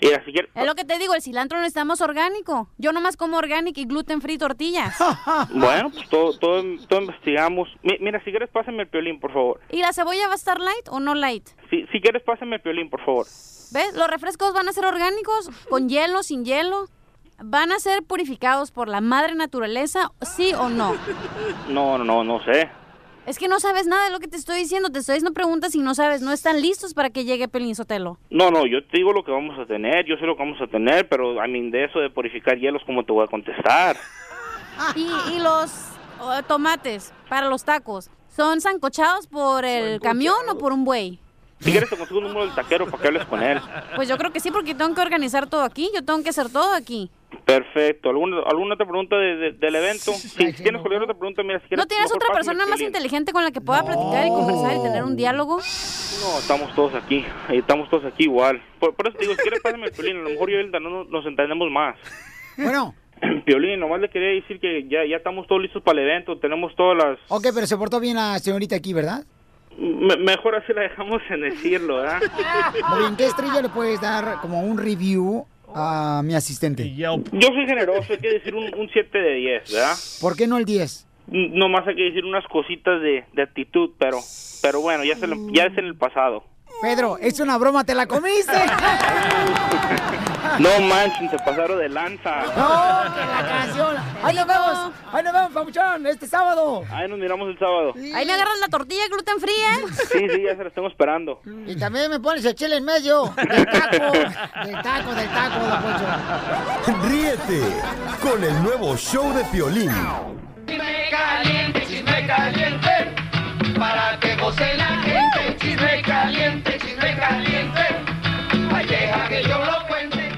Mira, si quieres, Es lo que te digo, el cilantro lo necesitamos orgánico. Yo nomás como orgánico y gluten free tortillas. bueno, pues todo, todo, todo investigamos. Mi- mira, si quieres pásame el piolín, por favor. ¿Y la cebolla va a estar light o no light? Si, si quieres pásame el piolín, por favor. ¿Ves? Los refrescos van a ser orgánicos, con hielo, sin hielo. ¿Van a ser purificados por la madre naturaleza, sí o no? No, no, no, sé. Es que no sabes nada de lo que te estoy diciendo. Te estoy haciendo preguntas y no sabes. No están listos para que llegue Pelín Sotelo. No, no, yo te digo lo que vamos a tener, yo sé lo que vamos a tener, pero a mí de eso de purificar hielos, ¿cómo te voy a contestar? Y, y los oh, tomates para los tacos, ¿son zancochados por el camión o por un buey? Si quieres te consigo el número del taquero para que hables con él. Pues yo creo que sí, porque tengo que organizar todo aquí. Yo tengo que hacer todo aquí. Perfecto. ¿Alguna, alguna otra pregunta de- de- del evento? Si, si tienes cualquier otra pregunta, mira, si quieres... ¿No tienes otra persona más inteligente con la que pueda platicar y conversar y tener un diálogo? No, estamos todos aquí, estamos todos aquí igual. Por, por eso te digo, si quieres pásame el piolín, a lo mejor yo y él no nos, entendemos más. Bueno. Piolín, nomás le quería decir que ya, ya estamos todos listos para el evento, tenemos todas las... Ok, pero se portó bien la señorita aquí, ¿verdad? Me- mejor así la dejamos en decirlo, ¿verdad? Bien, ¿qué estrella le puedes dar como un review a mi asistente? Yo soy generoso, hay que decir un, un 7 de 10, ¿verdad? ¿Por qué no el 10? N- Nomás hay que decir unas cositas de, de actitud, pero pero bueno, ya, se le- ya es en el pasado. Pedro, es una broma, te la comiste. No manchen, se pasaron de lanza. No, que la canción. Ahí nos vemos. Ahí nos vemos, papuchón, este sábado. Ahí nos miramos el sábado. Ahí me agarras la tortilla gluten free, ¿eh? Sí, sí, ya se la estamos esperando. Y también me pones el chile en medio. Del taco. Del taco, del taco, don Poncho. Ríete con el nuevo show de Piolín. Chisme caliente, chisme caliente, para que goce la gente.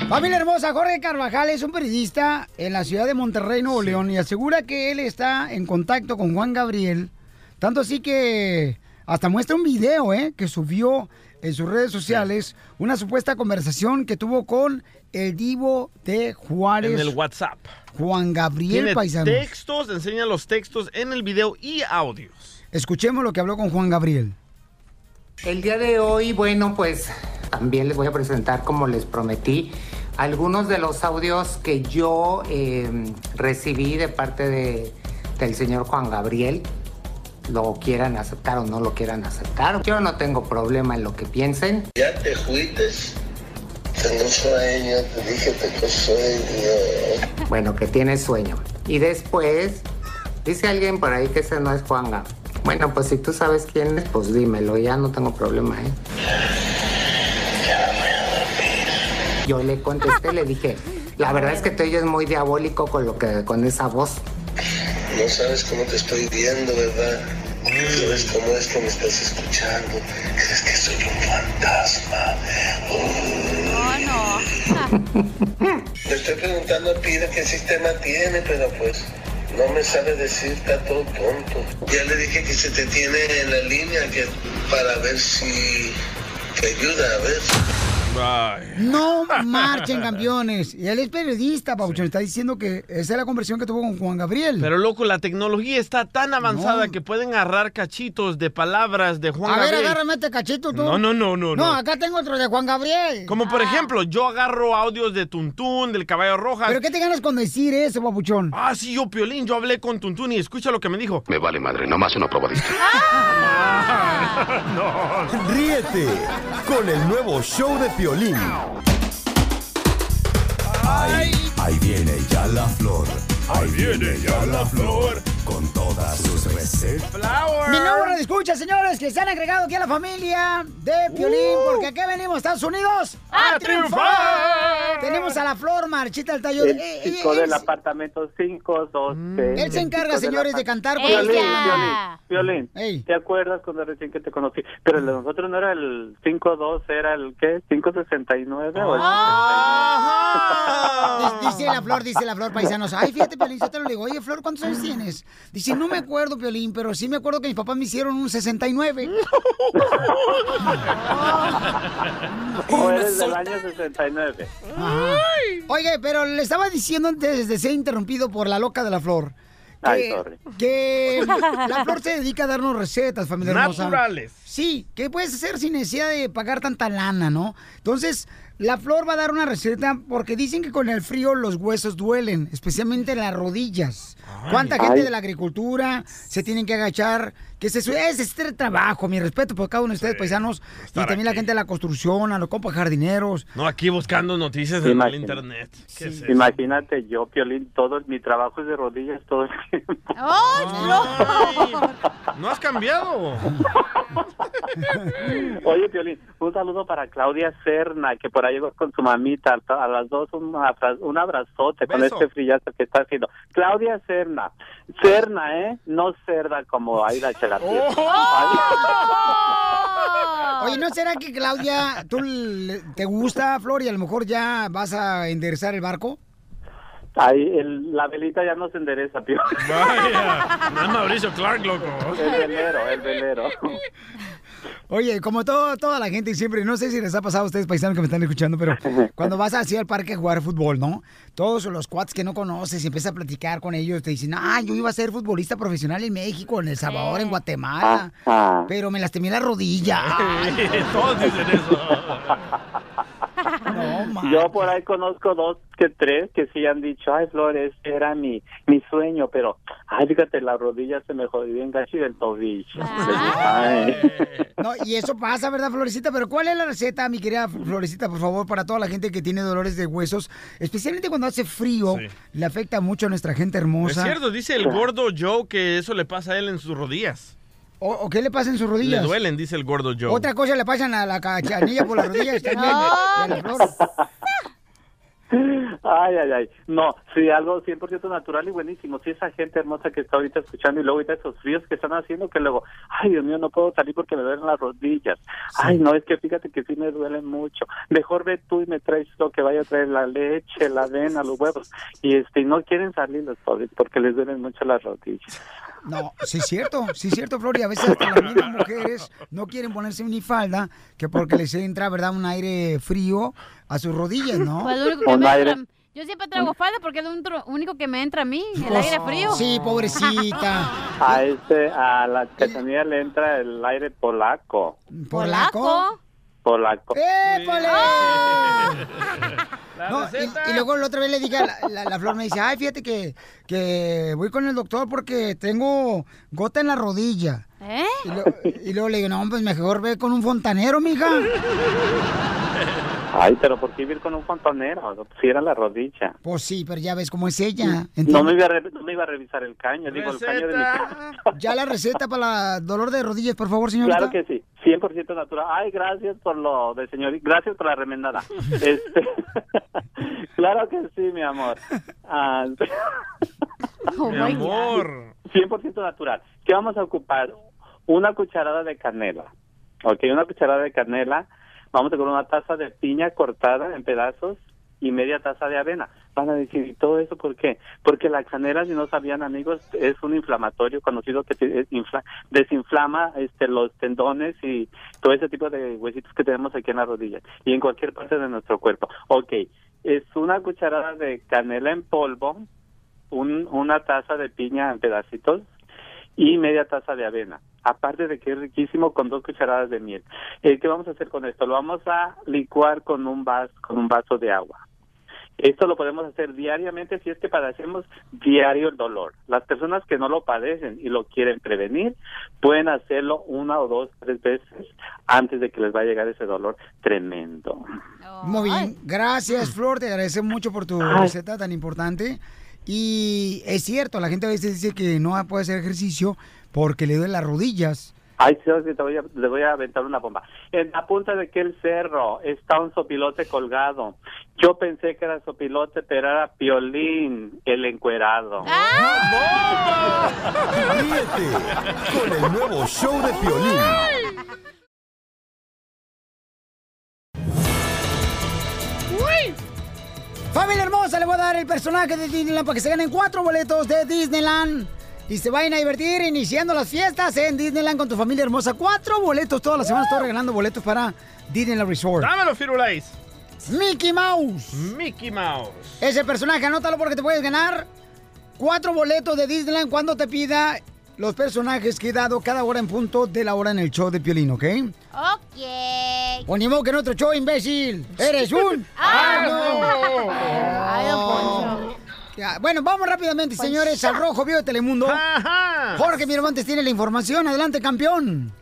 Familia hermosa, Jorge Carvajal es un periodista en la ciudad de Monterrey, Nuevo León, y asegura que él está en contacto con Juan Gabriel. Tanto así que hasta muestra un video ¿eh? que subió en sus redes sociales una supuesta conversación que tuvo con el divo de Juárez. En el WhatsApp. Juan Gabriel Paisano. textos, enseña los textos en el video y audios. Escuchemos lo que habló con Juan Gabriel. El día de hoy, bueno, pues también les voy a presentar, como les prometí, algunos de los audios que yo eh, recibí de parte de, del señor Juan Gabriel. Lo quieran aceptar o no lo quieran aceptar. Yo no tengo problema en lo que piensen. Ya te fuites. Tengo sueño, te dije tengo sueño. Bueno, que tiene sueño. Y después, dice alguien por ahí que ese no es Juanga. Bueno, pues si tú sabes quién es, pues dímelo, ya no tengo problema, ¿eh? Yo le contesté, le dije, la verdad es que te oyes muy diabólico con lo que, con esa voz. No sabes cómo te estoy viendo, ¿verdad? No sabes cómo es que me estás escuchando. Crees que soy un fantasma. Te estoy preguntando a Pira qué sistema tiene, pero pues no me sabe decir, está todo tonto. Ya le dije que se te tiene en la línea que para ver si te ayuda, a ver. No marchen campeones. Y él es periodista, Pauchón. Está diciendo que esa es la conversión que tuvo con Juan Gabriel. Pero loco, la tecnología está tan avanzada que pueden agarrar cachitos de palabras de Juan a ver, Gabriel. agárrame este cachito tú. No, no, no, no, No, no. acá tengo otro de Juan Gabriel. Como por ejemplo, yo agarro audios de Tuntún, del Caballo Roja. ¿Pero qué te ganas con decir eso, papuchón? Ah, sí, yo, Piolín, yo hablé con Tuntún y escucha lo que me dijo. Me vale madre, nomás una probadita. Ríete con el nuevo show de Piolín. Ahí, ahí viene ya la flor. Ahí viene ya la flor. Con todas sus recetas. Mi nombre de escucha, señores, que se han agregado aquí a la familia de Piolín, porque aquí venimos, Estados Unidos, ¡A triunfar! Tenemos a la Flor Marchita del Tallo. El Eh, chico eh, del apartamento 512. Él se encarga, El señores, de cantar con Violín, ella. Violín, Violín, ¿te acuerdas cuando recién que te conocí? Pero el de nosotros no era el 52, era el ¿qué? 569 o el Dice la Flor, dice la Flor, paisanos. Ay, fíjate, Piolín, yo te lo digo. Oye, Flor, ¿cuántos años tienes? Dice, no me acuerdo, Piolín, pero sí me acuerdo que mis papás me hicieron un 69. o eres del año 69. Ajá. Oye, pero le estaba diciendo antes de ser interrumpido por la loca de la Flor. Que, Ay, sorry. que la Flor se dedica a darnos recetas, familia hermosa. Naturales. Sí, que puedes hacer sin necesidad de pagar tanta lana, ¿no? Entonces, la Flor va a dar una receta porque dicen que con el frío los huesos duelen, especialmente las rodillas. ¿Cuánta gente Ay. de la agricultura se tienen que agachar? Que se es este trabajo, mi respeto por cada uno de ustedes, paisanos, y también la gente de la construcción, a los compas jardineros. No, aquí buscando noticias en el internet. ¿Qué es eso? Imagínate, yo, Piolín, todo mi trabajo es de rodillas todo el tiempo. No has cambiado. Oye, Piolín, un saludo para Claudia Serna, que por ahí llegó con su mamita. A las dos un, abra- un abrazote con este frillazo que está haciendo. Claudia Serna. Serna, ¿eh? No cerda como Aida Chelapiel. Oye, ¿no será que Claudia, tú te gusta, Flor, y a lo mejor ya vas a enderezar el barco? Ahí, el- la velita ya no se endereza, Piolín. Vaya, no es Mauricio Clark, loco. El velero, el velero. Oye, como todo, toda la gente siempre, no sé si les ha pasado a ustedes paisanos que me están escuchando, pero cuando vas así al parque a jugar fútbol, ¿no? Todos los cuates que no conoces y empiezas a platicar con ellos, te dicen, ah, yo iba a ser futbolista profesional en México, en El Salvador, en Guatemala, pero me lastimé la rodilla. Todos dicen eso. No, Yo por ahí conozco dos que tres que sí han dicho, ay, Flores, era mi, mi sueño, pero, ay, fíjate, la rodilla se me jodió bien gacho y el tobillo. Ay. No, y eso pasa, ¿verdad, Florecita? Pero ¿cuál es la receta, mi querida Florecita, por favor, para toda la gente que tiene dolores de huesos? Especialmente cuando hace frío, le afecta mucho a nuestra gente Es hermosa. cierto, dice el gordo Joe que eso le pasa a él en sus rodillas. ¿O, o qué le pasa en sus rodillas? Le duelen, dice el gordo Joe. Otra cosa le pasan a la cachanilla por las rodillas también. No. y a la flor. Ay, ay, ay. No, sí, algo 100% natural y buenísimo. Sí, esa gente hermosa que está ahorita escuchando y luego ahorita esos fríos que están haciendo que luego, ay, Dios mío, no puedo salir porque me duelen las rodillas. Ay, no, es que fíjate que sí me duelen mucho. Mejor ve tú y me traes lo que vaya a traer, la leche, la avena, los huevos. Y este, y no quieren salir los pobres porque les duelen mucho las rodillas. No, sí es cierto, sí es cierto, Flor, y a veces hasta las mismas mujeres no quieren ponerse unifalda que porque les entra, ¿verdad?, un aire frío a sus rodillas, ¿no? Pues lo único que me entra- yo siempre traigo falda porque es lo único- único que me entra a mí, el aire frío. Sí, pobrecita. A este, a la cachanilla le entra el aire polaco. ¿Polaco? Polaco. ¡Épale! No, y, y luego la otra vez le dije, a la, la- la flor me dice, ay, fíjate que, que voy con el doctor porque tengo gota en la rodilla. ¿Eh? Y, lo- y luego le digo, no, pues mejor ve con un fontanero, mija. Ay, pero ¿por qué ir con un fontanero? Si era la rodilla. Pues sí, pero ya ves cómo es ella. No me, iba a re- no me iba a revisar el caño, digo, el caño de mi Ya la receta para el dolor de rodillas, por favor, señorita. Claro que sí, 100% natural. Ay, gracias por lo de señor, gracias por la remendada. Este, claro que sí, mi amor. Ah, Oh, Mi amor. 100% natural. ¿Qué vamos a ocupar? Una cucharada de canela. Ok, una cucharada de canela. Vamos a ocupar una taza de piña cortada en pedazos y media taza de avena. Van a decir, ¿y todo eso por qué? Porque la canela, si no sabían amigos, es un inflamatorio conocido que desinflama este, los tendones y todo ese tipo de huesitos que tenemos aquí en la rodilla y en cualquier parte de nuestro cuerpo. Ok, es una cucharada de canela en polvo, un- una taza de piña en pedacitos y media taza de avena. Aparte de que es riquísimo con dos cucharadas de miel. Eh, ¿Qué vamos a hacer con esto? Lo vamos a licuar con un vaso, con un vaso de agua. Esto lo podemos hacer diariamente si es que padecemos diario el dolor. Las personas que no lo padecen y lo quieren prevenir pueden hacerlo una o dos, tres veces antes de que les va a llegar ese dolor tremendo. Muy bien, gracias Flor, te agradecemos mucho por tu receta tan importante. Y es cierto, la gente a veces dice que no puede hacer ejercicio porque le duelen las rodillas. Ay, te voy a, le voy a aventar una bomba. En la punta de aquel cerro está un sopilote colgado. Yo pensé que era sopilote, pero era piolín, el encuerado. Ríete con el nuevo show de Piolín. Familia hermosa, le voy a dar el personaje de Disneyland para que se ganen cuatro boletos de Disneyland. Y se vayan a divertir iniciando las fiestas en Disneyland con tu familia hermosa. Cuatro boletos todas las semanas. Estoy regalando boletos para Disneyland Resort. Dámelo, Firulais. Mickey Mouse. Mickey Mouse. Ese personaje, anótalo porque te puedes ganar cuatro boletos de Disneyland cuando te pida los personajes que he dado cada hora en punto de la hora en el show de Piolín, ¿ok? Ok. O ni modo que en otro show, imbécil. ¡Eres un... ¡Ah, ¡Ah, no! Ay, don Poncho. Ya, bueno, vamos rápidamente, señores, al Rojo Vivo de Telemundo. Jorge Miramontes tiene la información. Adelante, campeón.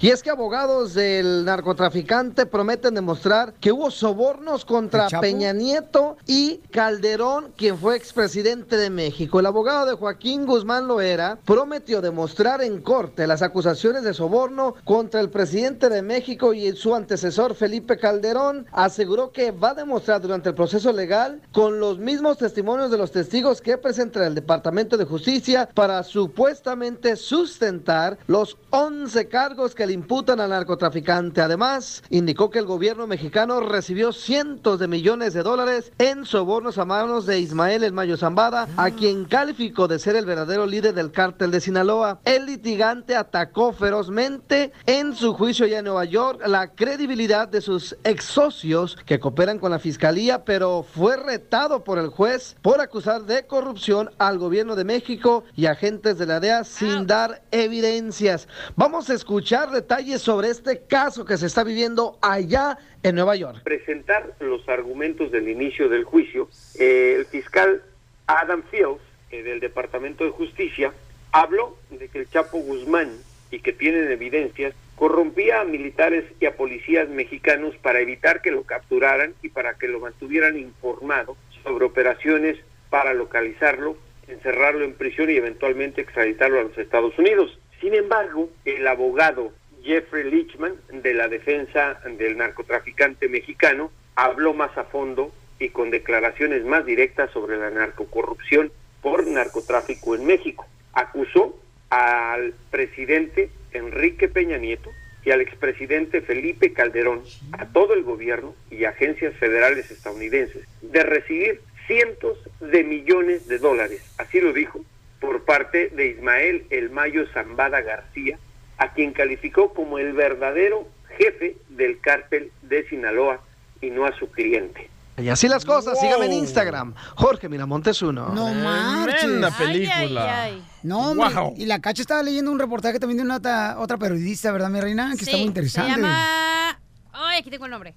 Y es que abogados del narcotraficante prometen demostrar que hubo sobornos contra. Peña Nieto y Calderón, quien fue expresidente de México. El abogado de Joaquín Guzmán Loera prometió demostrar en corte las acusaciones de soborno contra el presidente de México y su antecesor Felipe Calderón. Aseguró que va a demostrar durante el proceso legal con los mismos testimonios de los testigos que presentará el Departamento de Justicia para supuestamente sustentar los 11 cargos que le imputan al narcotraficante. Además, indicó que el gobierno mexicano recibió cientos de millones de dólares en sobornos a manos de Ismael El Mayo Zambada, a quien calificó de ser el verdadero líder del cártel de Sinaloa. El litigante atacó ferozmente en su juicio allá en Nueva York la credibilidad de sus ex socios que cooperan con la fiscalía, pero fue retado por el juez por acusar de corrupción al gobierno de México y agentes de la DEA sin dar evidencias. Vamos a escuchar escuchar detalles sobre este caso que se está viviendo allá en Nueva York. presentar los argumentos del inicio del juicio, eh, el fiscal Adam Fields, eh, del Departamento de Justicia, habló de que el Chapo Guzmán, y que tienen evidencias, corrompía a militares y a policías mexicanos para evitar que lo capturaran y para que lo mantuvieran informado sobre operaciones para localizarlo, encerrarlo en prisión y eventualmente extraditarlo a los Estados Unidos. Sin embargo, el abogado Jeffrey Lichman de la defensa del narcotraficante mexicano habló más a fondo y con declaraciones más directas sobre la narcocorrupción por narcotráfico en México. Acusó al presidente Enrique Peña Nieto y al expresidente Felipe Calderón, a todo el gobierno y agencias federales estadounidenses, de recibir cientos de millones de dólares, así lo dijo, por parte de Ismael El Mayo Zambada García, a quien calificó como el verdadero jefe del cártel de Sinaloa y no a su cliente. Y así las cosas, sígame en Instagram, Jorge Miramontes uno. No marches. Tremenda película. No, hombre. Wow. Y la Cacha estaba leyendo un reportaje también de una otra, otra periodista, ¿verdad, mi reina? Que está muy interesante. Se llama. Ay, aquí tengo el nombre.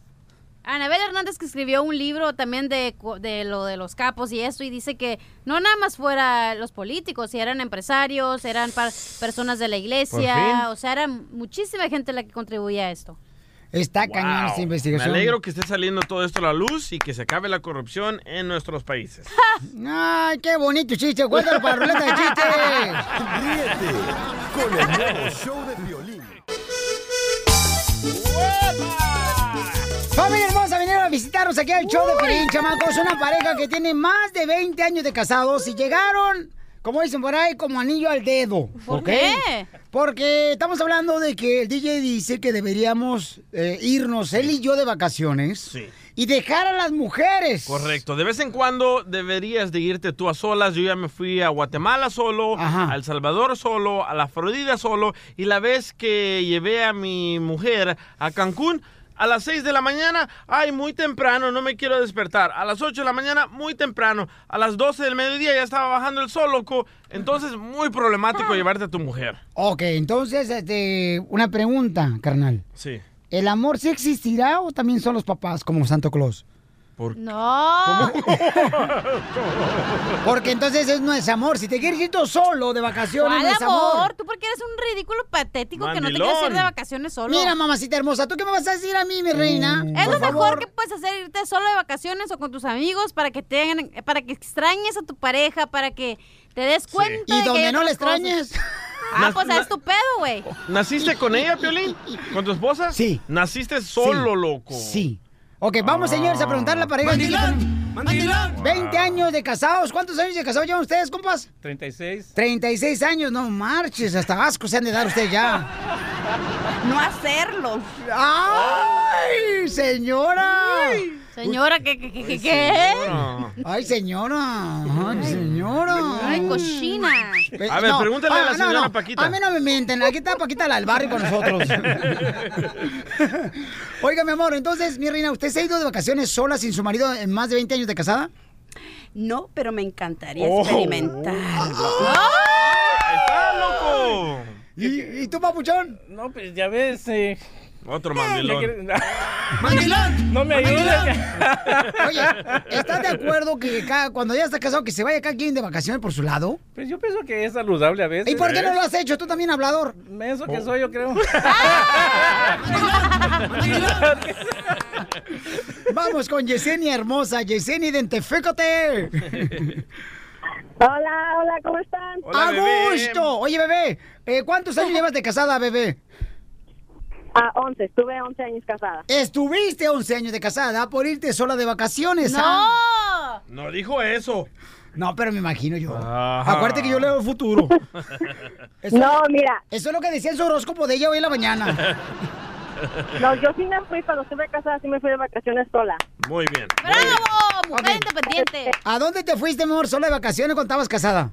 Anabel Hernández que escribió un libro también de, de lo de los capos y esto y dice que no nada más fuera los políticos, si eran empresarios, eran personas de la iglesia, o sea, era muchísima gente la que contribuía a esto. Está cañón Wow. esta Me investigación. alegro que esté saliendo todo esto a la luz y que se acabe la corrupción en nuestros países. Ay, qué bonito chiste. Cuéntalo para ruleta de chistes. Ríete con el nuevo show de violín. Familia vinieron a visitarnos aquí al show de Pelín, chamacos. Una pareja que tiene más de 20 años de casados y llegaron, como dicen por ahí, como anillo al dedo. ¿Por ¿ok? qué? Porque estamos hablando de que el DJ dice que deberíamos eh, irnos, él y yo, de vacaciones. Sí. Y dejar a las mujeres. Correcto. De vez en cuando deberías de irte tú a solas. Yo ya me fui a Guatemala solo, a El Salvador solo, a la Florida solo. Y la vez que llevé a mi mujer a Cancún, a las 6 de la mañana, ay, muy temprano, no me quiero despertar. A las 8 de la mañana, muy temprano. A las 12 del mediodía ya estaba bajando el sol, loco. Entonces, muy problemático llevarte a tu mujer. Ok, entonces, este, una pregunta, carnal. Sí. ¿El amor sí existirá o también son los papás como Santo Claus? No. Porque entonces es no es amor. Si te quieres ir tú solo de vacaciones, ¿Cuál no es amor? amor. Tú porque eres un ridículo patético que no te quieres ir de vacaciones solo. Mira, mamacita hermosa, ¿tú qué me vas a decir a mí, mi reina? Es Por lo mejor que puedes hacer irte solo de vacaciones o con tus amigos para que tengan, para que extrañes a tu pareja, para que te des cuenta. Y de que donde hay no le extrañes. Ah, pues es tu pedo, güey. ¿Naciste con ella, Piolín? ¿Con tu esposa? Sí. ¿Naciste solo, loco? Sí. Ok, vamos, señores, a preguntar a la pareja. Mandilón, 20 años de casados. ¿Cuántos años de casados llevan ustedes, compas? 36. 36 años, no marches, hasta asco se han de dar ustedes ya. No hacerlo. ¡Ay, señora! Señora, ¿qué, qué, qué? ¡Ay, señora! ¡Ay, señora! Ay, cochina. A ver, pregúntale a la señora Paquita. A mí no me mienten. Aquí está Paquita la del barrio con nosotros. Oiga, mi amor, entonces, mi reina, ¿usted se ha ido de vacaciones sola sin su marido en más de 20 años de casada? No, pero me encantaría Oh. experimentarlo. ¡Ahí está, loco! ¿Y, y tú, papuchón? No, pues ya ves. Eh, Otro ya mandilón. ¡Mandilón! No me ayudes. Oye, ¿estás de acuerdo que cada- cuando ya está casado que se vaya cada quien de vacaciones por su lado? Pues yo pienso que es saludable a veces. ¿Y por qué no lo has hecho? Tú también, hablador. Eso que soy, yo creo. Vamos con Yesenia hermosa. Yesenia, identifícate. Hola, hola, ¿cómo están? ¡A gusto! Oye, bebé, eh, ¿cuántos años llevas de casada, bebé? A 11, estuve 11 años casada. Estuviste 11 años de casada por irte sola de vacaciones. ¡No! ¿ah? No dijo eso. No, pero me imagino yo. Ajá. Acuérdate que yo leo el futuro. No, mira. Eso es lo que decía en su horóscopo de ella hoy en la mañana. No, yo sí me fui, cuando estuve casada, sí me fui de vacaciones sola. Muy bien. ¡Bravo! Mujer independiente. ¿A dónde te fuiste, amor, sola de vacaciones cuando estabas casada?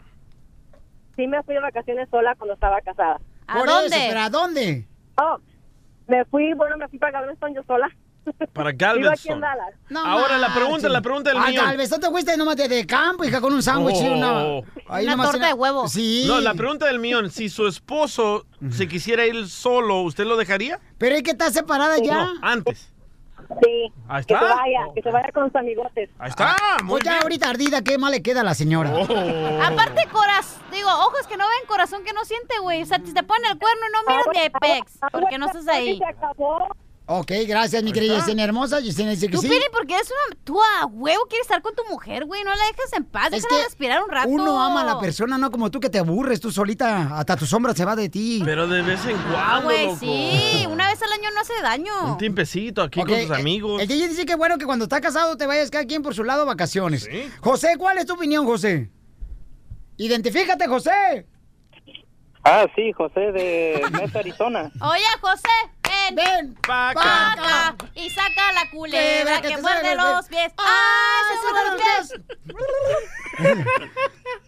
Sí me fui de vacaciones sola cuando estaba casada. Por eso, ¿pero a dónde? Oh, me fui, bueno, me fui para Galveston yo sola. Para Vivo aquí en Galveston. Ahora la pregunta, la pregunta del Ah, millón. Galveston te fuiste nomás de, de campo, hija, con un sándwich y una... Oh. ahí nomás tiene- Sí. No, la pregunta del millón, si su esposo se quisiera ir solo, ¿usted lo dejaría? Pero es que está separada ya. No, antes. Sí. Ahí Que está. se vaya, que se vaya con sus amigotes. Ahí está, muy Pues ya bien. ahorita ardida, ¿qué más le queda a la señora? Aparte, corazón, digo, ojos que no ven, corazón que no siente, güey. O sea, si te ponen el cuerno, no miras de Apex, porque no estás ahí. Se acabó. Ok, gracias, mi querida Yesenia hermosa. Yesenia dice que Tú, sí. Pili, porque eres una... Tú a huevo quieres estar con tu mujer, güey. No la dejes en paz, Es déjala que respirar un rato. Uno ama a la persona, no como tú que te aburres, tú solita, hasta tu sombra se va de ti. Pero de vez en Ah, cuando, güey, loco. sí. Una vez al año no hace daño. Un tiempecito aquí con tus eh, amigos. El DJ dice que bueno que cuando está casado te vayas cada quien por su lado a vacaciones. José, ¿cuál es tu opinión, José? Identifícate, José. Ah, sí, José de Mesa, Arizona. Oye, José, ven. Ven. Pa' acá. Y saca la culebra que, muerde los pies. ¡Ah, se muerde los pies!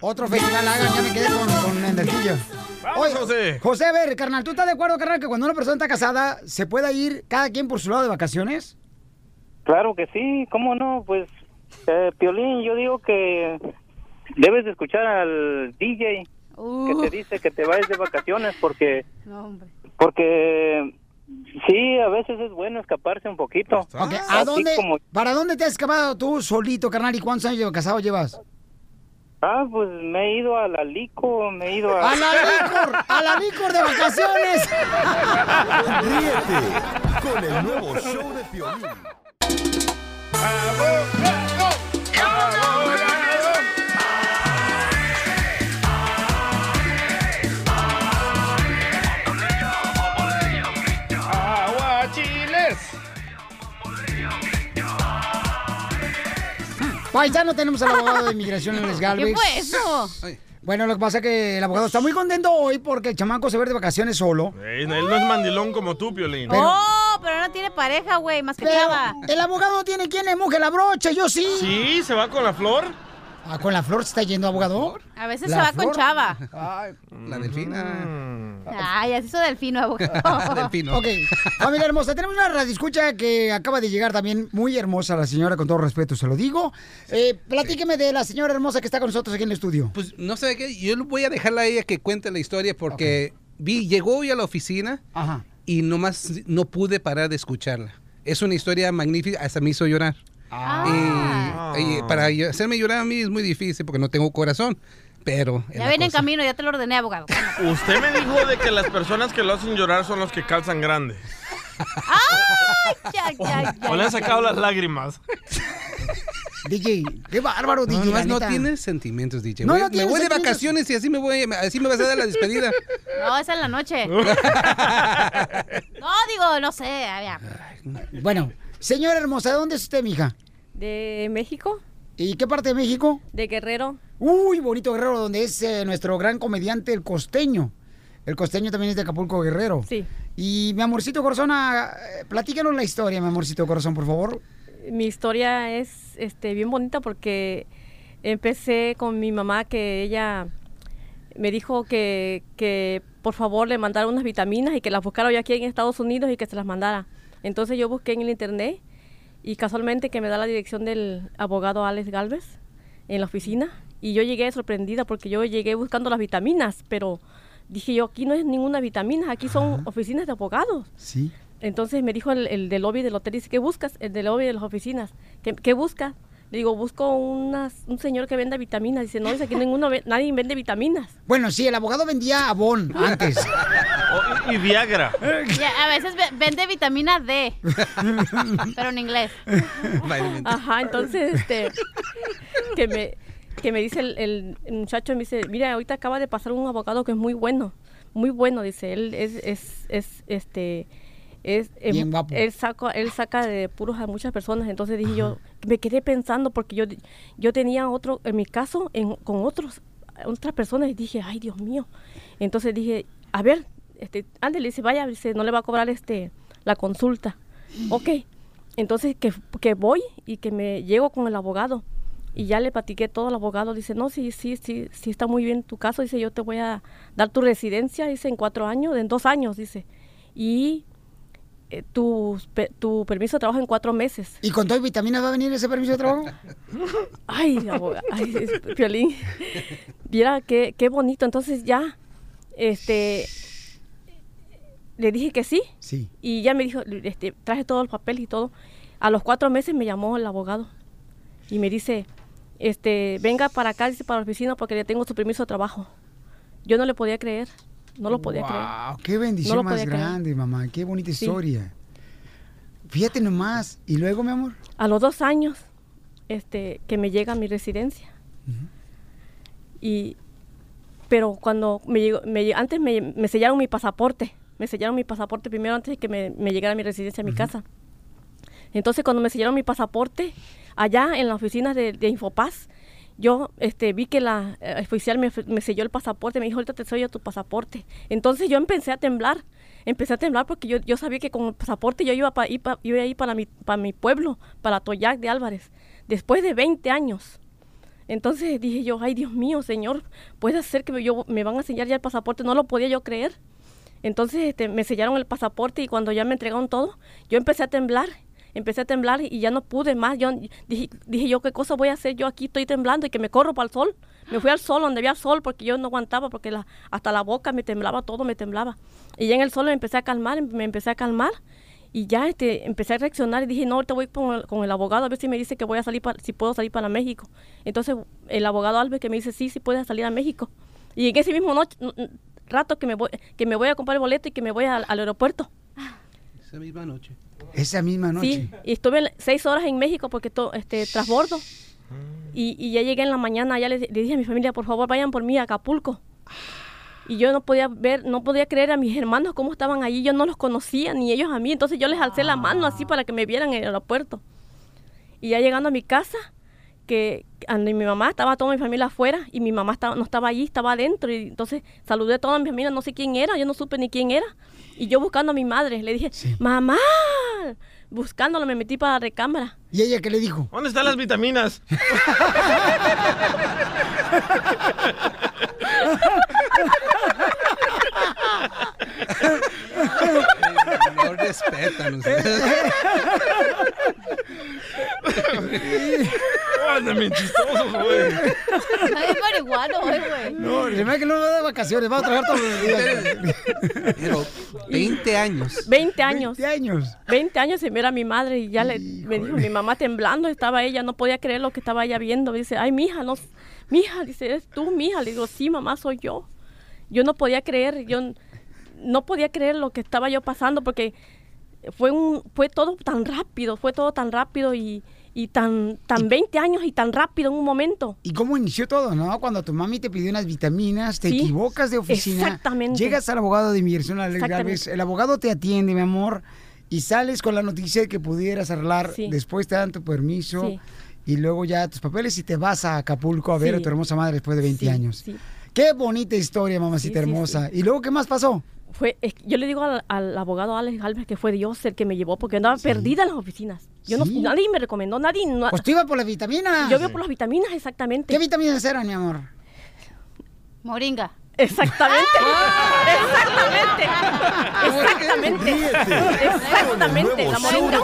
Otro festival hagan, ya me quedé con, con energía. Vamos, José. José, a ver, carnal, ¿tú estás de acuerdo, carnal, que cuando una persona está casada se pueda ir cada quien por su lado de vacaciones? Claro que sí, ¿cómo no? Pues, eh, Piolín, yo digo que debes de escuchar al DJ que te dice que te vayas de vacaciones porque No, hombre. porque sí, a veces es bueno escaparse un poquito. Ok, ¿a Así dónde, como- ¿Para dónde te has escapado tú solito, carnal, y cuántos años casado llevas? ah, pues me he ido a la Lico, me he ido a... ¡A la licor! ¡A la licor de vacaciones! Ríete con el nuevo show de Piolín. Aguachiles. Paisano, tenemos al abogado de inmigración en Les Galvez. ¿Qué fue eso? Bueno, lo que pasa es que el abogado está muy contento hoy porque el chamaco se ir de vacaciones solo. Ey, él no es mandilón como tú, Piolín. oh, pero no tiene pareja, güey, más que Pero Chava. el abogado no tiene quien le moje la brocha, yo sí. Sí, se va con la flor. Ah, ¿Con la flor se está yendo, abogado? A veces ¿La se va con? Chava. La delfina. Ay, así hizo Delfino, abogado. Delfino. Ok, familia hermosa, tenemos una radioescucha que acaba de llegar también, muy hermosa la señora, con todo respeto se lo digo. Eh, platíqueme de la señora hermosa que está con nosotros aquí en el estudio. Pues no sé qué, yo voy a dejarla a ella que cuente la historia porque vi, llegó hoy a la oficina Ajá. y nomás no pude parar de escucharla. Es una historia magnífica, hasta me hizo llorar. Ah. Y, y para yo- hacerme llorar a mí es muy difícil porque no tengo corazón, pero... Ya viene en camino, ya te lo ordené, abogado. Usted me dijo de que las personas que lo hacen llorar son los que calzan grande. ¡Ay! Ya, ya, ya. O le han sacado las lágrimas. DJ, qué bárbaro, DJ. No, la no tienes sentimientos, DJ. No, no me voy de vacaciones y así me voy, así me vas a dar la despedida. No, esa es la noche. No, digo, no sé. a ver. Bueno, señora hermosa, ¿de dónde es usted, mija? De México, ¿Y qué parte de México? de Guerrero. Uy, bonito Guerrero, donde es eh, nuestro gran comediante, el costeño. El costeño también es de Acapulco, Guerrero. Sí. Y mi amorcito corazón, eh, platícanos la historia, mi amorcito corazón, por favor. Mi historia es este, bien bonita porque empecé con mi mamá que ella me dijo que, que por favor le mandara unas vitaminas y que las buscara yo aquí en Estados Unidos y que se las mandara. Entonces yo busqué en el internet y casualmente que me da la dirección del abogado Alex Galvez en la oficina y yo llegué sorprendida porque yo llegué buscando las vitaminas, pero dije yo, aquí no es ninguna vitamina, aquí son oficinas de abogados. Sí. Entonces me dijo el, el del lobby del hotel, dice, ¿qué buscas? El del lobby de las oficinas, ¿qué, qué buscas? Le digo, busco unas, un señor que venda vitaminas. Dice, no, dice, aquí ninguno, ve- nadie vende vitaminas. Bueno, sí, el abogado vendía Avon antes. Oh, y, Viagra. Ya, a veces ve- vende vitamina D, pero en inglés. Ajá, entonces, este, que me, que me dice el, muchacho, me dice, mira, ahorita acaba de pasar un abogado que es muy bueno, muy bueno, dice, él es, es, es este, es, em, Bien él saca, él saca de puros a muchas personas, entonces dije yo, me quedé pensando porque yo, yo tenía otro, en mi caso, en, con otros, otras personas y dije, ay, Dios mío, entonces dije, a ver, este, ándale, dice, vaya, dice, no le va a cobrar este, la consulta, ok, entonces que, que voy y que me llego con el abogado y ya le platiqué todo al abogado. Dice, no, sí, sí, sí, sí está muy bien tu caso. Dice, yo te voy a dar tu residencia, dice, en cuatro años, en dos años, dice. Y tu, pe- tu permiso de trabajo en cuatro meses. ¿Y con todo y vitaminas va a venir ese permiso de trabajo? Ay, abogado, ay, Piolín. Viera qué, qué bonito. Entonces ya, este, le dije que sí. Sí. Y ya me dijo, este, traje todo el papel y todo. A los cuatro meses me llamó el abogado y me dice, este, venga para acá, dice, para la oficina porque le tengo su permiso de trabajo. Yo no le podía creer, no lo podía creer. Wow, qué bendición No más creer. grande, mamá. Qué bonita Sí. historia. Fíjate nomás. ¿Y luego, mi amor? A los dos años, este, que me llega a mi residencia. Y, pero cuando me llegó, me antes me, me sellaron mi pasaporte, me sellaron mi pasaporte primero antes de que me, me llegara a mi residencia, a mi casa. Entonces cuando me sellaron mi pasaporte, allá en la oficina de, de Infopaz, yo este, vi que la eh, oficial me, me selló el pasaporte, me dijo, ahorita te sello tu pasaporte. Entonces yo empecé a temblar, empecé a temblar porque yo, yo sabía que con el pasaporte yo iba, pa, ir pa- iba a ir para mi, para mi pueblo, para Toyac de Álvarez, después de 20 años. Entonces dije yo, ay Dios mío, Señor, puede ser que yo, me van a sellar ya el pasaporte, no lo podía yo creer. Entonces este, me sellaron el pasaporte y cuando ya me entregaron todo, yo empecé a temblar, empecé a temblar y ya no pude más. Yo dije, dije yo, ¿qué cosa voy a hacer? Yo aquí estoy temblando y que me corro para el sol. Me fui al sol, donde había sol, porque yo no aguantaba, porque la, hasta la boca me temblaba, todo me temblaba. Y ya en el sol me empecé a calmar, me empecé a calmar y ya este, empecé a reaccionar y dije, no, ahorita voy con el, con el abogado a ver si me dice que voy a salir, si puedo salir para México. Entonces el abogado Alves que me dice, sí, sí puedes salir a México. Y en ese mismo noche, rato que me voy, que me voy a comprar el boleto y que me voy al, al aeropuerto. Esa misma noche. Esa misma noche. Sí, y estuve seis horas en México porque to, este transbordo. Y, y ya llegué en la mañana, ya le, le dije a mi familia, por favor, vayan por mí a Acapulco. Y yo no podía ver, no podía creer a mis hermanos cómo estaban allí, yo no los conocía, ni ellos a mí, entonces yo les alcé la mano así para que me vieran en el aeropuerto. Y ya llegando a mi casa, que mi mamá estaba toda mi familia afuera y mi mamá estaba, no estaba allí, estaba adentro. Y entonces saludé a toda mi familia, no sé quién era, yo no supe ni quién era. Y yo buscando a mi madre, le dije, mamá, buscándola me metí para la recámara. ¿Y ella qué le dijo? ¿Dónde están las vitaminas? No respetan ustedes. Andan bien chistosos, güey. Marihuano, hoy, güey. No, se me hace que no va de vacaciones, va a trabajar todos los días. Pero 20 años. 20 años. 20 años. 20 años y era mi madre y ya le, me dijo mi mamá temblando, estaba ella, no podía creer lo que estaba ella viendo. Dice, ay, mija, no, mija, dice, ¿eres tú, mija? Le digo, sí, mamá, soy yo. Yo no podía creer, yo no podía creer lo que estaba yo pasando porque fue un fue todo tan rápido, fue todo tan rápido y, y tan tan 20 años y tan rápido en un momento. ¿Y cómo inició todo, no? Cuando tu mami te pidió unas vitaminas, te Sí, equivocas de oficina. exactamente. Llegas al abogado de inmigración, el abogado te atiende, mi amor, y sales con la noticia de que pudieras arreglar, Sí. después te dan tu permiso, Sí. y luego ya tus papeles y te vas a Acapulco a ver a tu hermosa madre después de 20 Sí, años. Qué bonita historia, mamacita hermosa. ¿Y luego qué más pasó? Fue, es- yo le digo al, al abogado Alex Alves que fue Dios el que me llevó porque andaba perdida en las oficinas. Yo Sí. no, nadie me recomendó, nadie. no- Pues tú ibas por las vitaminas. Yo iba por las vitaminas, exactamente. ¿Qué vitaminas eran, mi amor? Moringa. Exactamente. Exactamente. Exactamente. Exactamente. La moringa.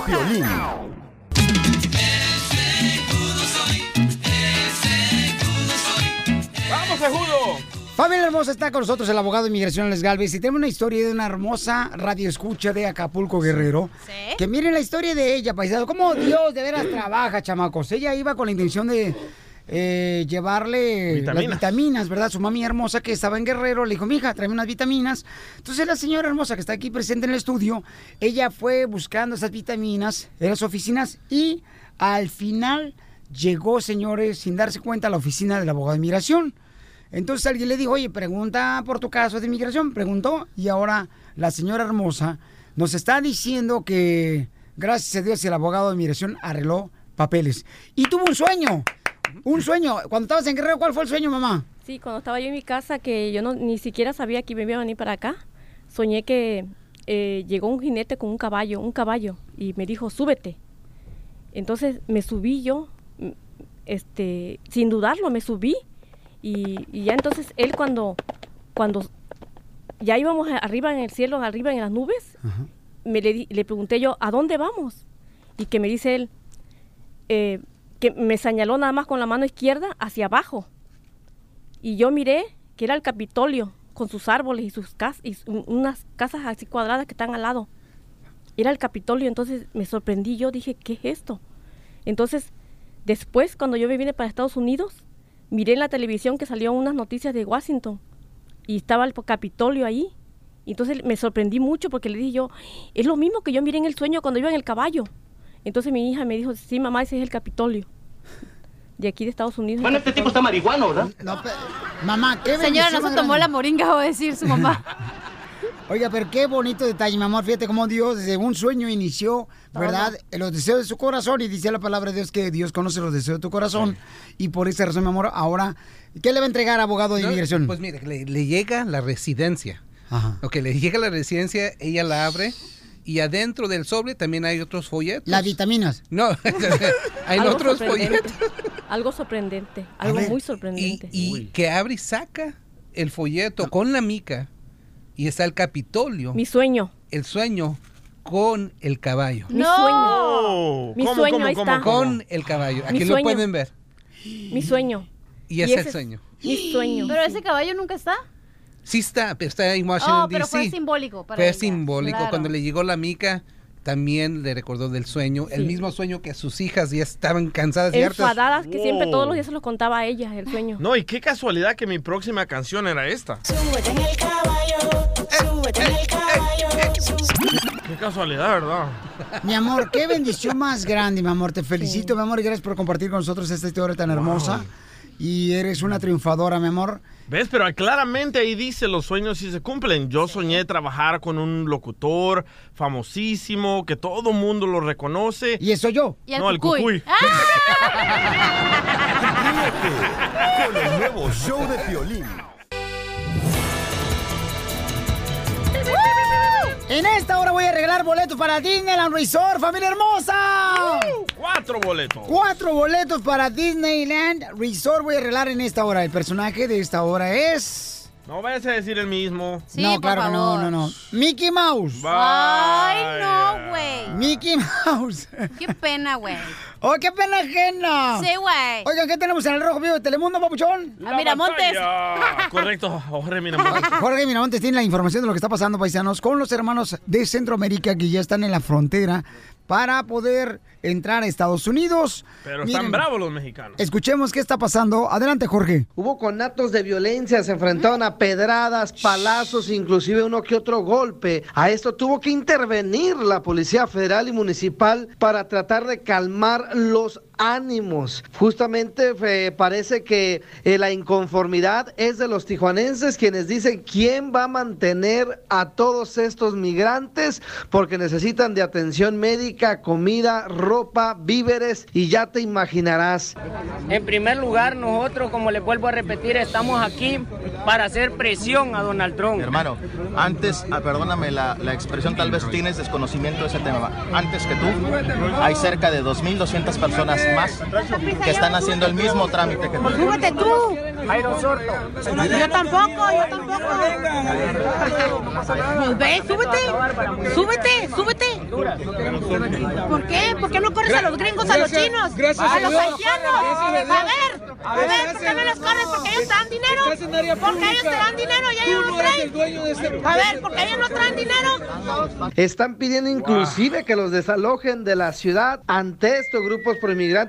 Familia hermosa, está con nosotros el abogado de inmigración Alex Galvez y tenemos una historia de una hermosa radio escucha de Acapulco Guerrero. Que miren la historia de ella, paisano. Cómo Dios de veras trabaja, chamacos. Ella iba con la intención de eh, llevarle las Vitaminas. vitaminas, ¿verdad? Su mami hermosa que estaba en Guerrero le dijo, mija, tráeme unas vitaminas. Entonces la señora hermosa que está aquí presente en el estudio, ella fue buscando esas vitaminas en las oficinas y al final llegó, señores, sin darse cuenta a la oficina del abogado de inmigración. Entonces alguien le dijo, oye, pregunta por tu caso de inmigración. Preguntó y ahora la señora hermosa nos está diciendo que gracias a Dios el abogado de inmigración arregló papeles. Y tuvo un sueño, un sueño. Cuando estabas en Guerrero, ¿cuál fue el sueño, mamá? Sí, cuando estaba yo en mi casa, que yo no, ni siquiera sabía que me iba a venir para acá, soñé que eh, llegó un jinete con un caballo, un caballo, y me dijo, súbete. Entonces me subí yo, este, sin dudarlo, me subí. Y, y ya entonces él cuando, cuando ya íbamos arriba en el cielo, arriba en las nubes, me le, le pregunté yo, ¿a dónde vamos? Y que me dice él, eh, que me señaló nada más con la mano izquierda hacia abajo. Y yo miré que era el Capitolio, con sus árboles y sus casas, y unas casas así cuadradas que están al lado. Era el Capitolio, entonces me sorprendí, yo dije, ¿qué es esto? Entonces, después, cuando yo me vine para Estados Unidos, miré en la televisión que salieron unas noticias de Washington y estaba el Capitolio ahí. Entonces me sorprendí mucho porque le dije yo, es lo mismo que yo miré en el sueño cuando iba en el caballo. Entonces mi hija me dijo, sí, mamá, ese es el Capitolio. De aquí de Estados Unidos. Bueno, este tipo está marihuano, ¿verdad? No, mamá, qué Señora, no se tomó la grande. moringa, va a decir su mamá. Oiga, pero qué bonito detalle, mi amor. Fíjate cómo Dios desde un sueño inició, ¿verdad? Los deseos de su corazón. Y dice la palabra de Dios que Dios conoce los deseos de tu corazón. Y por esa razón, mi amor, ahora, ¿qué le va a entregar abogado de No, inmigración? Pues mire, le, le llega la residencia. Ajá. Ok, le llega la residencia, ella la abre y adentro del sobre también hay otros folletos. Las vitaminas. No, hay Algo otros folletos. Algo sorprendente, algo ver, muy sorprendente. Y que abre y saca el folleto con la mica y está el Capitolio. Mi sueño. El sueño con el caballo. Mi sueño. Mi sueño, ahí está. Con el caballo. Mi Aquí lo sueño. pueden ver. Mi sueño. Y es ese el sueño. Mi sueño. Pero ese caballo nunca está. Sí está, pero está en Washington, Oh, pero D.C. fue simbólico para Fue ella, simbólico. claro. Cuando le llegó la mica, también le recordó del sueño. El Sí. mismo sueño que sus hijas ya estaban cansadas y hartas. Enfadadas que siempre Wow. todos los días se los contaba a ella, el sueño. No, y qué casualidad que mi próxima canción era esta. Qué casualidad, ¿verdad? Mi amor, qué bendición más grande, mi amor. Te felicito, mi amor, y gracias por compartir con nosotros esta historia tan hermosa. Y eres una triunfadora, mi amor. ¿Ves? Pero claramente ahí dice los sueños sí se cumplen. Yo soñé trabajar con un locutor famosísimo, que todo mundo lo reconoce. ¿Y eso yo? Y el no, el cucuy. cucuy. Con el nuevo show de Piolín. En esta hora voy a regalar boletos para Disneyland Resort, familia hermosa. Cuatro boletos. Cuatro boletos para Disneyland Resort voy a regalar en esta hora. El personaje de esta hora es... No vayas a decir el mismo. no, claro que no, no, no. Mickey Mouse. Ay, no, güey. Mickey Mouse. Qué pena, güey. ¡Oh, qué pena ajena! Sí, güey. Oigan, ¿qué tenemos en el Rojo Vivo de Telemundo, papuchón? A Miramontes. Correcto, Jorge Miramontes. Jorge Miramontes tiene la información de lo que está pasando, paisanos, con los hermanos de Centroamérica que ya están en la frontera para poder entrar a Estados Unidos. Pero Miren, están bravos los mexicanos. Escuchemos qué está pasando. Adelante, Jorge. Hubo conatos de violencia, se enfrentaron a pedradas, palazos, inclusive uno que otro golpe. A esto tuvo que intervenir la Policía Federal y Municipal para tratar de calmar los ánimos. Justamente eh, parece que eh, la inconformidad es de los tijuanenses quienes dicen quién va a mantener a todos estos migrantes porque necesitan de atención médica, comida, ropa, víveres y ya te imaginarás. En primer lugar, nosotros, como les vuelvo a repetir, estamos aquí para hacer presión a Donald Trump. Hermano, antes, ah, perdóname la, la expresión, tal vez tienes desconocimiento de ese tema. Antes que tú, hay cerca de 2.200 personas más que están haciendo el mismo trámite que tú. Súbete tú. Yo tampoco, yo tampoco. Pues ve, súbete. Súbete, súbete. ¿Por qué? ¿Por qué no corres a los gringos, a los chinos? a los haitianos. A Dios. A ver, a ver, ¿por qué no los corres? Porque ellos te dan dinero. Porque ellos te dan dinero y ellos no traen. este- A ver, porque ellos no traen dinero. Están pidiendo inclusive que los desalojen de la ciudad. Ante esto, grupos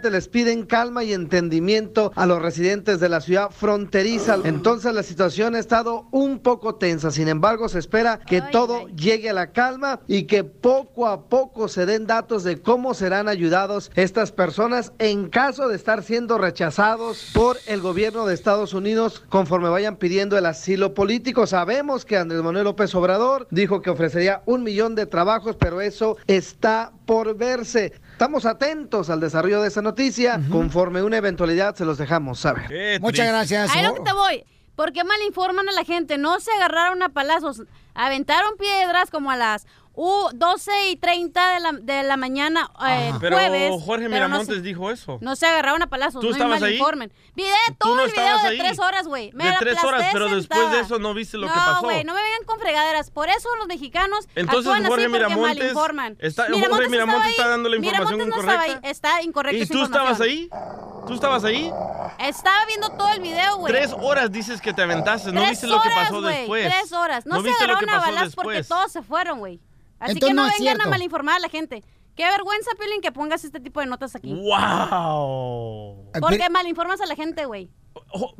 les piden calma y entendimiento a los residentes de la ciudad fronteriza. Entonces la situación ha estado un poco tensa. Sin embargo, se espera que todo llegue a la calma y que poco a poco se den datos de cómo serán ayudados estas personas en caso de estar siendo rechazados por el gobierno de Estados Unidos conforme vayan pidiendo el asilo político. Sabemos que Andrés Manuel López Obrador dijo que ofrecería un millón de trabajos, pero eso está por verse. Estamos atentos al desarrollo de esa noticia. Conforme una eventualidad se los dejamos saber. Muchas gracias. Ahí lo que te voy. ¿Por qué mal informan a la gente? No se agarraron a palazos. Aventaron piedras como a las uh, 12 y 30 de la, de la mañana eh, Pero jueves. Jorge pero no Miramontes se- dijo eso. No se agarraron a palazos, ¿Tú no me estabas ahí? ¿Tú todo no el video de ahí? tres horas, güey. Me De tres horas, pero después de eso no viste lo que No, pasó. güey, no me vengan con fregaderas. Por eso los mexicanos Entonces, actúan Jorge así porque Miramontes malinforman. está- Jorge Miramontes está ahí. dando la información Miramontes no estaba incorrecta. ahí. Está incorrecta ¿Y tú estabas ahí? ¿Tú estabas ahí? Estaba viendo todo el video, güey. Tres horas dices que te aventaste, no Tres viste lo que pasó después. Tres horas. No, se viste lo que agarraron a balas porque después. todos se fueron, güey. Así Entonces que no, vengan cierto. a malinformar a la gente. Qué vergüenza, Piolín, que pongas este tipo de notas aquí. ¡Wow! Porque malinformas a la gente, güey.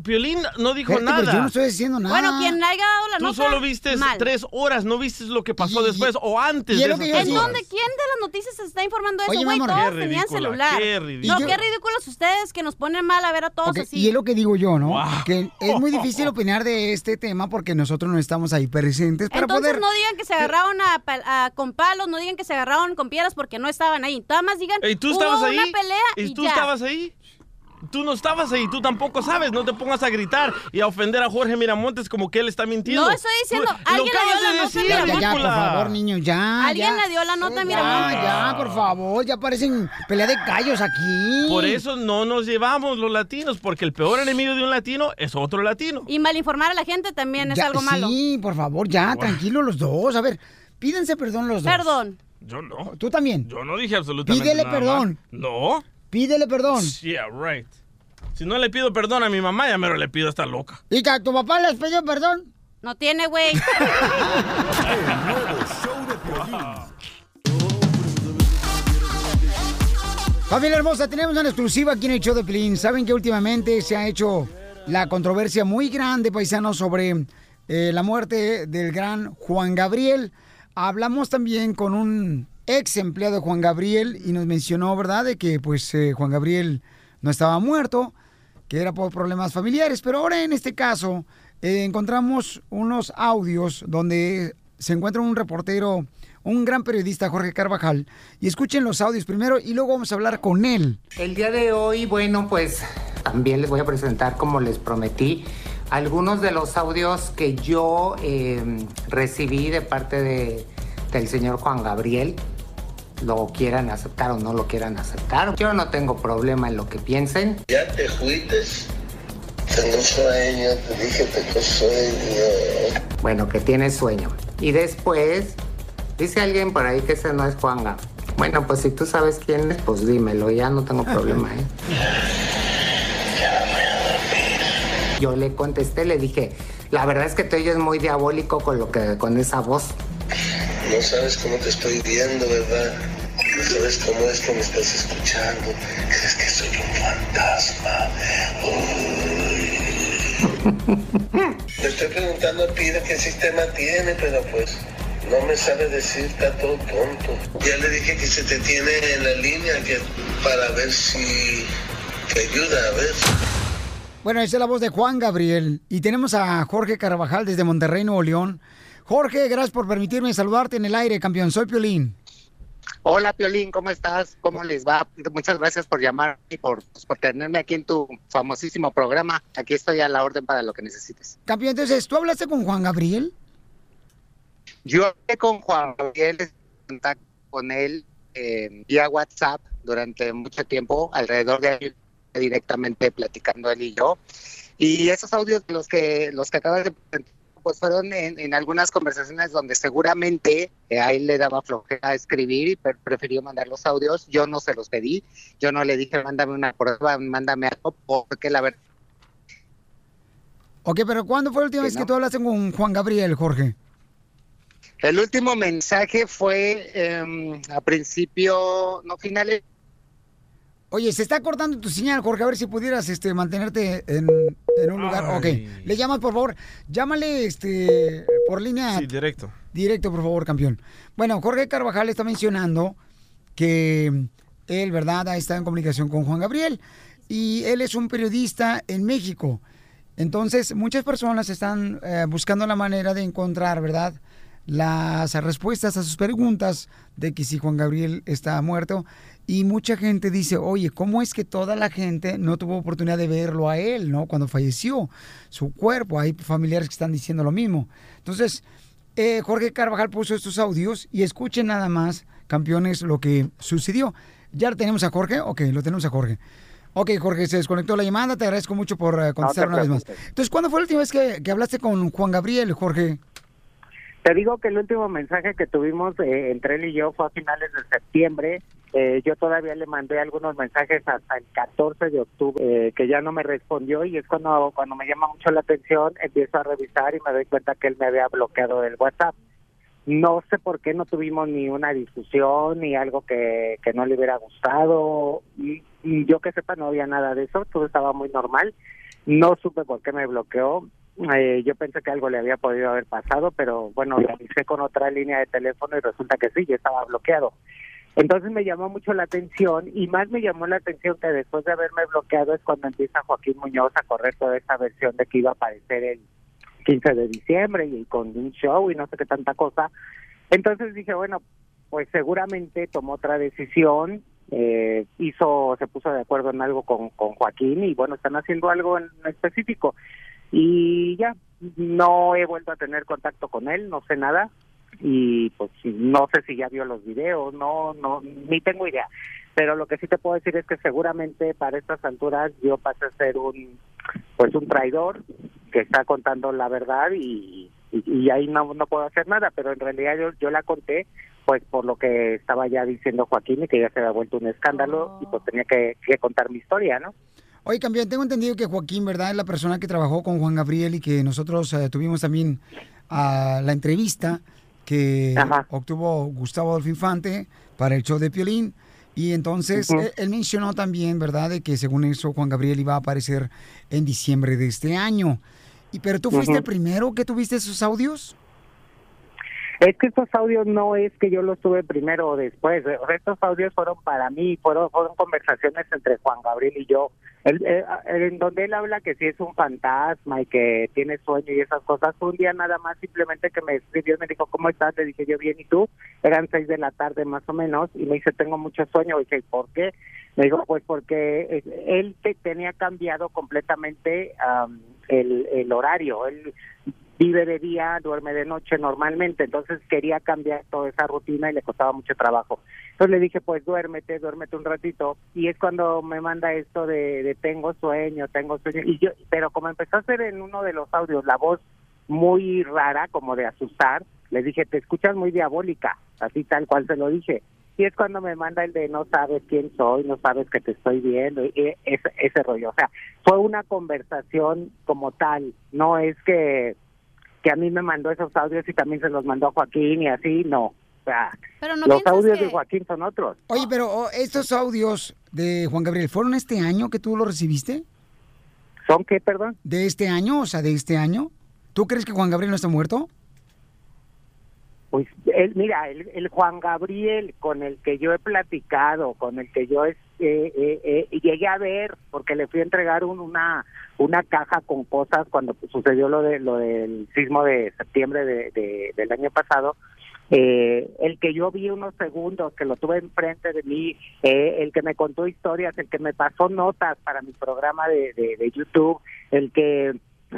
Piolín no dijo Espérate, nada. pero yo no estoy diciendo nada. Bueno, quien haya dado la Tú nota, solo viste mal. tres horas, no viste lo que pasó después o antes y de yo ¿En dónde? ¿Quién de las noticias se está informando eso, güey? Todos Qué tenían ridícula, celular. qué No, ridícula. qué ridículos ustedes que nos ponen mal a ver a todos así. Y es lo que digo yo, ¿no? Que es muy difícil opinar de este tema porque nosotros no estamos ahí presentes para Entonces poder... no digan que se agarraron a, pal- a- con palos, no digan que se agarraron con piedras porque no estaban ahí. Nada más digan, ¿Y tú hubo estabas ahí? una pelea y, ¿Y tú ya. estabas ahí? Tú no estabas ahí, tú tampoco sabes, no te pongas a gritar y a ofender a Jorge Miramontes como que él está mintiendo. No estoy diciendo, Tú- alguien lo le dio la de nota a decir, Ya, por favor, niños, ya. Alguien ya. le dio la nota, mira. Ya, ya, por favor, ya parecen pelea de gallos aquí. Por eso no nos llevamos los latinos, porque el peor enemigo de un latino es otro latino. Y malinformar a la gente también es algo malo. Sí, por favor, ya, tranquilos los dos. A ver, pídense perdón los dos. Perdón. Yo no. Tú también. Yo no dije absolutamente Pídele nada perdón. mal. No. Pídele perdón. Yeah, right. Si no le pido perdón a mi mamá, ya mero le pido a esta loca. ¿Y que a tu papá les pidió perdón? No tiene, güey. Familia hermosa, tenemos una exclusiva aquí en el show de Pelín. Saben que últimamente se ha hecho la controversia muy grande, paisanos, sobre eh, la muerte del gran Juan Gabriel. Hablamos también con un ex empleado de Juan Gabriel y nos mencionó, ¿verdad?, de que pues eh, Juan Gabriel no estaba muerto, que era por problemas familiares. Pero ahora en este caso eh, encontramos unos audios donde se encuentra un reportero, un gran periodista, Jorge Carvajal, y escuchen los audios primero y luego vamos a hablar con él. El día de hoy, bueno, pues también les voy a presentar, como les prometí, algunos de los audios que yo eh, recibí de parte de- del señor Juan Gabriel. Lo quieran aceptar o no lo quieran aceptar. Yo no tengo problema en lo que piensen. Ya te fuites. Tengo sueño, te dije tengo sueño. Bueno, que tiene sueño. Y después, dice alguien por ahí que ese no es Juanga. Bueno, pues si tú sabes quién es, pues dímelo, ya no tengo problema, ¿eh? Yo le contesté, le dije, la verdad es que te oyes muy diabólico con lo que, con esa voz. No sabes cómo te estoy viendo, ¿verdad? No sabes cómo es que me estás escuchando. Crees que soy un fantasma. Uy. Le estoy preguntando a Pira qué sistema tiene, pero pues no me sabe decir, está todo tonto. Ya le dije que se te tiene en la línea para ver si te ayuda a ver. Bueno, esa es la voz de Juan Gabriel. Y tenemos a Jorge Carvajal desde Monterrey, Nuevo León. Jorge, gracias por permitirme saludarte en el aire, campeón. Soy Piolín. Hola, Piolín, ¿cómo estás? ¿Cómo les va? Muchas gracias por llamar y por, pues, por tenerme aquí en tu famosísimo programa. Aquí estoy a la orden para lo que necesites. Campeón, entonces, ¿tú hablaste con Juan Gabriel? Yo hablé con Juan Gabriel, contacto con él eh, vía WhatsApp durante mucho tiempo, alrededor de año, directamente platicando él y yo. Y esos audios, los que los que acabas de presentar, pues fueron en, en algunas conversaciones donde seguramente eh, a él le daba flojera escribir y pre- prefirió mandar los audios. Yo no se los pedí, yo no le dije, mándame una prueba, mándame algo, porque la verdad Ok, pero ¿cuándo fue la última Sí, vez que tú hablaste con Juan Gabriel, Jorge? El último mensaje fue em, a principio, no finales. Oye, se está cortando tu señal, Jorge, a ver si pudieras este, mantenerte en, en un lugar. Ok, le llamas, por favor. Llámale este, por línea Sí, directo. Directo, por favor, campeón. Bueno, Jorge Carvajal está mencionando que él, ¿verdad?, ha estado en comunicación con Juan Gabriel y él es un periodista en México. Entonces, muchas personas están eh, buscando la manera de encontrar, ¿verdad?, las respuestas a sus preguntas de que si Juan Gabriel está muerto. Y mucha gente dice, oye, ¿cómo es que toda la gente no tuvo oportunidad de verlo a él, ¿no? Cuando falleció su cuerpo. Hay familiares que están diciendo lo mismo. Entonces, eh, Jorge Carvajal puso estos audios y escuchen nada más, campeones, lo que sucedió. ¿Ya tenemos a Jorge? Ok, lo tenemos a Jorge. Ok, Jorge, se desconectó la llamada. Te agradezco mucho por eh, contestar No una vez más. Entonces, ¿cuándo fue la última vez que, que hablaste con Juan Gabriel, Jorge? Te digo que el último mensaje que tuvimos eh, entre él y yo fue a finales de septiembre. Eh, yo todavía le mandé algunos mensajes hasta el 14 de octubre eh, que ya no me respondió y es cuando cuando me llama mucho la atención empiezo a revisar y me doy cuenta que él me había bloqueado del WhatsApp. No sé por qué no tuvimos ni una discusión ni algo que, que no le hubiera gustado. Y, yo que sepa no había nada de eso, todo estaba muy normal. No supe por qué me bloqueó. Eh, yo pensé que algo le había podido haber pasado, pero bueno, hice con otra línea de teléfono y resulta que sí, yo estaba bloqueado. Entonces me llamó mucho la atención y más me llamó la atención que después de haberme bloqueado es cuando empieza Joaquín Muñoz a correr toda esa versión de que iba a aparecer el 15 de diciembre y con un show y no sé qué tanta cosa. Entonces dije, bueno, pues seguramente tomó otra decisión, eh, hizo, se puso de acuerdo en algo con, con Joaquín y bueno, están haciendo algo en específico. Y ya, no he vuelto a tener contacto con él, no sé nada y pues no sé si ya vio los videos, no, no, ni tengo idea. Pero lo que sí te puedo decir es que seguramente para estas alturas yo pasé a ser un, pues un traidor que está contando la verdad y, y, y ahí no, no puedo hacer nada, pero en realidad yo, yo la conté pues por lo que estaba ya diciendo Joaquín y que ya se había vuelto un escándalo y pues tenía que, que contar mi historia, ¿no? Oye, campeón, tengo entendido que Joaquín, ¿verdad? Es la persona que trabajó con Juan Gabriel y que nosotros eh, tuvimos también ah, la entrevista que obtuvo Gustavo Adolfo Infante para el show de Piolín. Y entonces él, él mencionó también, ¿verdad?, de que según eso Juan Gabriel iba a aparecer en diciembre de este año. Y, pero tú fuiste el primero que tuviste esos audios. Es que estos audios no es que yo los tuve primero o después. Estos audios fueron para mí, fueron, fueron conversaciones entre Juan Gabriel y yo. Él, eh, en donde él habla que sí es un fantasma y que tiene sueño y esas cosas. Un día nada más simplemente que me escribió y me dijo, ¿cómo estás? Le dije yo bien, ¿y tú? Eran seis de la tarde más o menos y me dice, tengo mucho sueño. Y dije, "¿Y ¿por qué? Me dijo, pues porque eh, él te, tenía cambiado completamente am, el, el horario. Él vive de día, duerme de noche normalmente, entonces quería cambiar toda esa rutina y le costaba mucho trabajo. Entonces le dije, pues duérmete, duérmete un ratito, y es cuando me manda esto de, de tengo sueño, tengo sueño, y yo, pero como empezó a hacer en uno de los audios la voz muy rara, como de asustar, le dije, te escuchas muy diabólica, así tal cual se lo dije. Y es cuando me manda el de no sabes quién soy, no sabes que te estoy viendo, y ese, ese rollo. O sea, fue una conversación como tal, no es que que a mí me mandó esos audios y también se los mandó a Joaquín y así, no. O sea, Pero no los audios que- de Joaquín son otros. Oye, pero oh, estos audios de Juan Gabriel, ¿fueron este año que tú los recibiste? ¿Son qué, perdón? ¿De este año? O sea, de este año. ¿Tú crees que Juan Gabriel no está muerto? Pues él, mira, el, el Juan Gabriel con el que yo he platicado, con el que yo es- eh, eh, eh, llegué a ver, porque le fui a entregar un- una una caja con cosas cuando sucedió lo de lo del sismo de septiembre de, de- del año pasado. Eh, el que yo vi unos segundos, que lo tuve enfrente de mí, eh, el que me contó historias, el que me pasó notas para mi programa de, de, YouTube, el que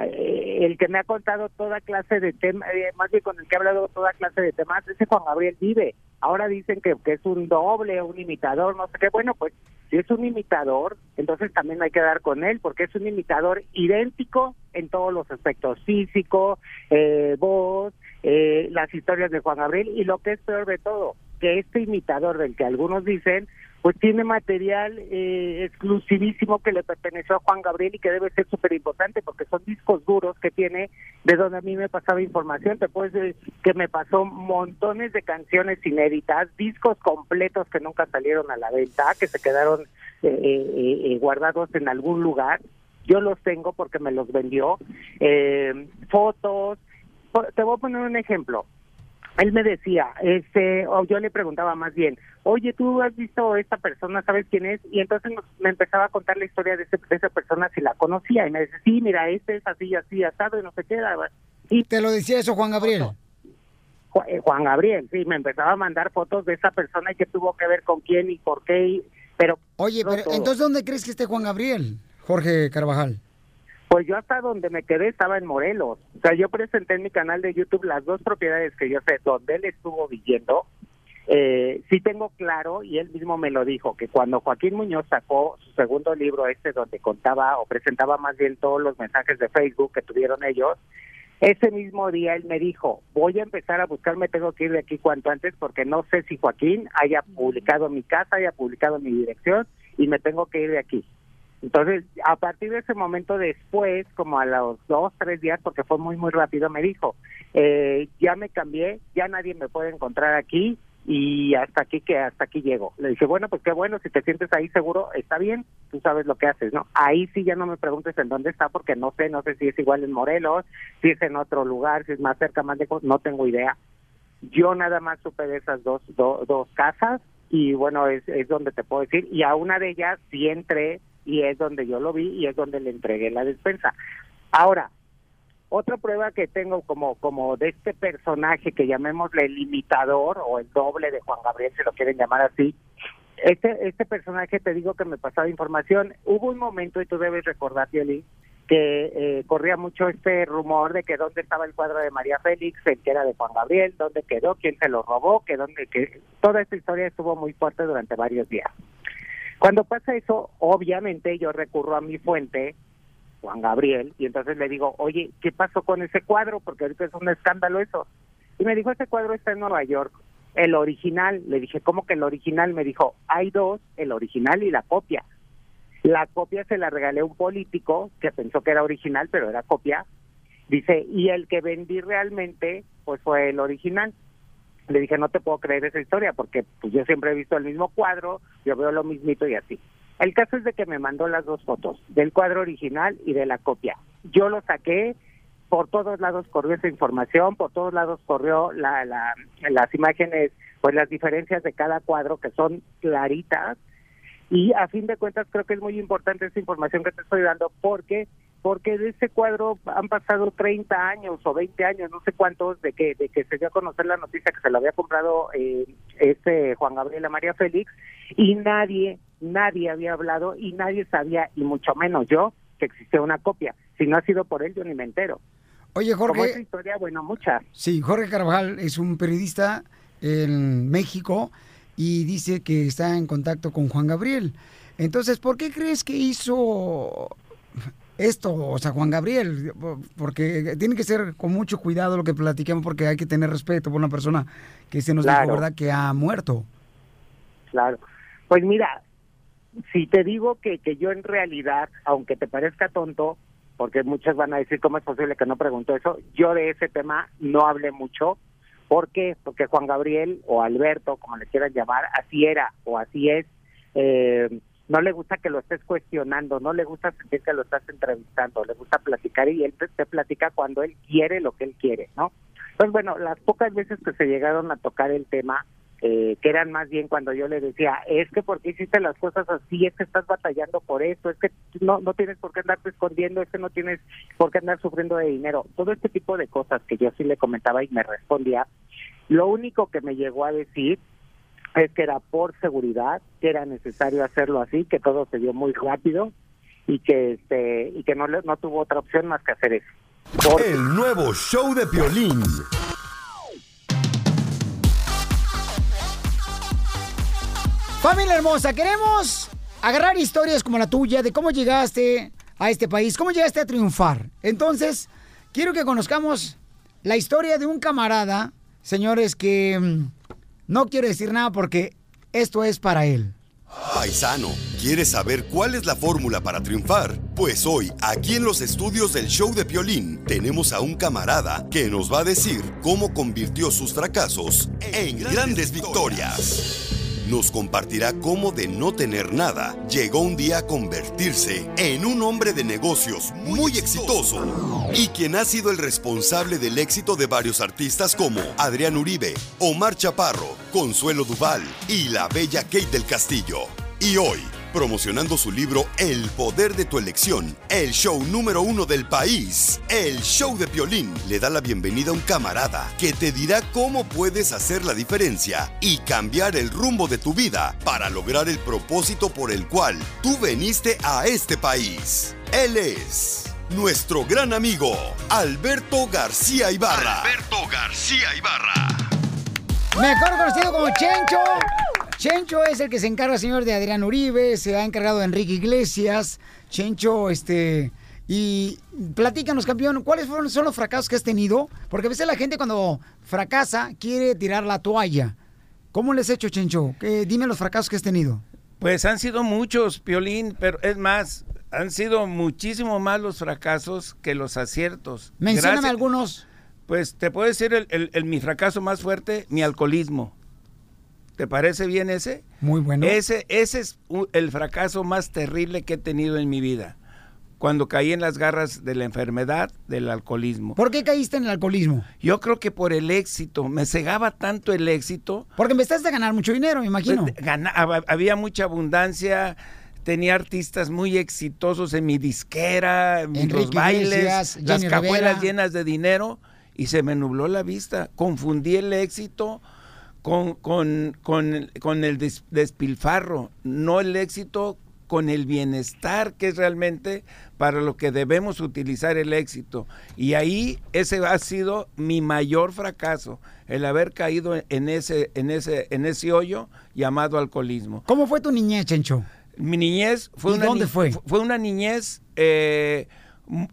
eh, el que me ha contado toda clase de temas, más bien con el que he hablado toda clase de temas, ese Juan Gabriel vive. Ahora dicen que, que es un doble, un imitador, no sé qué. Bueno, pues si es un imitador, entonces también hay que dar con él, porque es un imitador idéntico en todos los aspectos, físico, eh, voz, eh, las historias de Juan Gabriel, y lo que es peor de todo, que este imitador del que algunos dicen, pues tiene material eh, exclusivísimo que le perteneció a Juan Gabriel y que debe ser súper importante porque son discos duros que tiene de donde a mí me pasaba información. Te puedes decir que me pasó montones de canciones inéditas, discos completos que nunca salieron a la venta, que se quedaron eh, eh, eh, guardados en algún lugar. Yo los tengo porque me los vendió. Eh, fotos. Te voy a poner un ejemplo él me decía, este, o yo le preguntaba más bien, oye, ¿tú has visto a esta persona? ¿Sabes quién es? Y entonces me empezaba a contar la historia de, ese- de esa persona si la conocía. Y me dice, sí, mira, este es así, así, asado, y no sé qué. Y ¿Te lo decía eso Juan Gabriel? Eh, Juan Gabriel, sí, me empezaba a mandar fotos de esa persona y que tuvo que ver con quién y por qué. y- pero Oye, no pero todo. entonces ¿dónde crees que esté Juan Gabriel, Jorge Carvajal? Pues yo hasta donde me quedé estaba en Morelos. O sea, yo presenté en mi canal de YouTube las dos propiedades que yo sé donde él estuvo viviendo. Eh, sí tengo claro, y él mismo me lo dijo, que cuando Joaquín Muñoz sacó su segundo libro, este donde contaba o presentaba más bien todos los mensajes de Facebook que tuvieron ellos, ese mismo día él me dijo, voy a empezar a buscar, me tengo que ir de aquí cuanto antes porque no sé si Joaquín haya publicado mi casa, haya publicado mi dirección y me tengo que ir de aquí. Entonces, a partir de ese momento después, como a los dos, tres días, porque fue muy, muy rápido, me dijo, eh, ya me cambié, ya nadie me puede encontrar aquí y hasta aquí que hasta aquí llego. Le dije, bueno, pues qué bueno, si te sientes ahí seguro, está bien, tú sabes lo que haces, ¿no? Ahí sí ya no me preguntes en dónde está porque no sé, no sé si es igual en Morelos, si es en otro lugar, si es más cerca, más lejos, no tengo idea. Yo nada más supe de esas dos, do- dos casas y bueno, es, es donde te puedo decir, y a una de ellas sí entré y es donde yo lo vi y es donde le entregué la despensa. Ahora, otra prueba que tengo como como de este personaje que llamémosle el imitador o el doble de Juan Gabriel, si lo quieren llamar así, este este personaje te digo que me pasaba información. Hubo un momento, y tú debes recordar, Piolín, que eh, corría mucho este rumor de que dónde estaba el cuadro de María Félix, el que era de Juan Gabriel, dónde quedó, quién se lo robó, que dónde que toda esta historia estuvo muy fuerte durante varios días. Cuando pasa eso, obviamente yo recurro a mi fuente, Juan Gabriel, y entonces le digo, oye, ¿qué pasó con ese cuadro? Porque ahorita es un escándalo eso. Y me dijo, ese cuadro está en Nueva York, el original. Le dije, ¿cómo que el original? Me dijo, hay dos, el original y la copia. La copia se la regalé a un político que pensó que era original, pero era copia. Dice, y el que vendí realmente, pues fue el original. Le dije, no te puedo creer esa historia, porque pues yo siempre he visto el mismo cuadro, yo veo lo mismito y así. El caso es de que me mandó las dos fotos, del cuadro original y de la copia. Yo lo saqué, por todos lados corrió esa información, por todos lados corrió la, la, las imágenes, pues las diferencias de cada cuadro que son claritas, y a fin de cuentas creo que es muy importante esa información que te estoy dando porque porque de ese cuadro han pasado 30 años o 20 años, no sé cuántos, de que de que se dio a conocer la noticia que se lo había comprado eh, este Juan Gabriel a María Félix y nadie, nadie había hablado y nadie sabía, y mucho menos yo, que existía una copia. Si no ha sido por él, yo ni me entero. Oye, Jorge. Como esa historia, bueno, muchas. Sí, Jorge Carvajal es un periodista en México y dice que está en contacto con Juan Gabriel. Entonces, ¿por qué crees que hizo esto, o sea, Juan Gabriel? Porque tiene que ser con mucho cuidado lo que platiquemos porque hay que tener respeto por una persona que se nos dijo, Claro. ¿verdad?, que ha muerto. Claro. Pues mira, si te digo que, que yo en realidad, aunque te parezca tonto, porque muchas van a decir cómo es posible que no preguntó eso, yo de ese tema no hablé mucho. ¿Por qué? Porque Juan Gabriel o Alberto, como le quieran llamar, así era o así es. eh, no le gusta que lo estés cuestionando, no le gusta sentir que lo estás entrevistando, le gusta platicar y él te, platica cuando él quiere lo que él quiere, ¿no? Pues bueno, las pocas veces que se llegaron a tocar el tema, eh, que eran más bien cuando yo le decía, es que porque hiciste las cosas así, es que estás batallando por esto, es que no, no tienes por qué andarte escondiendo, es que no tienes por qué andar sufriendo de dinero. Todo este tipo de cosas que yo sí le comentaba y me respondía, lo único que me llegó a decir es que era por seguridad, que era necesario hacerlo así, que todo se dio muy rápido y que este y que no le- no tuvo otra opción más que hacer eso. El nuevo show de Piolín. Familia hermosa, queremos agarrar historias como la tuya de cómo llegaste a este país, cómo llegaste a triunfar. Entonces, quiero que conozcamos la historia de un camarada, señores, que mm, no quiero decir nada porque esto es para él. Paisano, ¿quieres saber cuál es la fórmula para triunfar? Pues hoy, aquí en los estudios del show de Piolín, tenemos a un camarada que nos va a decir cómo convirtió sus fracasos en grandes victorias. Nos compartirá cómo de no tener nada llegó un día a convertirse en un hombre de negocios muy exitoso y quien ha sido el responsable del éxito de varios artistas como Adrián Uribe, Omar Chaparro, Consuelo Duval y la bella Kate del Castillo. Y hoy, promocionando su libro El poder de tu elección, el show número uno del país, el show de Piolín, le da la bienvenida a un camarada que te dirá cómo puedes hacer la diferencia y cambiar el rumbo de tu vida para lograr el propósito por el cual tú veniste a este país. Él es nuestro gran amigo Alberto García Ibarra. Alberto García Ibarra. Mejor conocido como Chencho. Chencho es el que se encarga, señor, de Adrián Uribe, se ha encargado de Enrique Iglesias. Chencho, este... Y platícanos, campeón, ¿cuáles fueron, son los fracasos que has tenido? Porque a veces la gente cuando fracasa quiere tirar la toalla. ¿Cómo les has hecho, Chencho? Que, dime los fracasos que has tenido. Pues han sido muchos, Piolín, pero es más, han sido muchísimo más los fracasos que los aciertos. Mencióname Gracias- algunos. Pues te puedo decir el, el- el- mi fracaso más fuerte, mi alcoholismo. ¿Te parece bien ese? Muy bueno. Ese, ese es el fracaso más terrible que he tenido en mi vida. Cuando caí en las garras de la enfermedad del alcoholismo. ¿Por qué caíste en el alcoholismo? Yo creo que por el éxito. Me cegaba tanto el éxito. Porque empezaste a ganar mucho dinero, me imagino. Pues, había mucha abundancia, tenía artistas muy exitosos en mi disquera, en Enrique los bailes, Iglesias, las cajuelas llenas de dinero y se me nubló la vista. Confundí el éxito con, con, con, con el des- despilfarro, no el éxito con el bienestar que es realmente para lo que debemos utilizar el éxito. Y ahí ese ha sido mi mayor fracaso, el haber caído en ese, en ese, en ese hoyo llamado alcoholismo. ¿Cómo fue tu niñez, Chencho? Mi niñez fue ¿Y una dónde ni- fue? Fue una niñez, eh,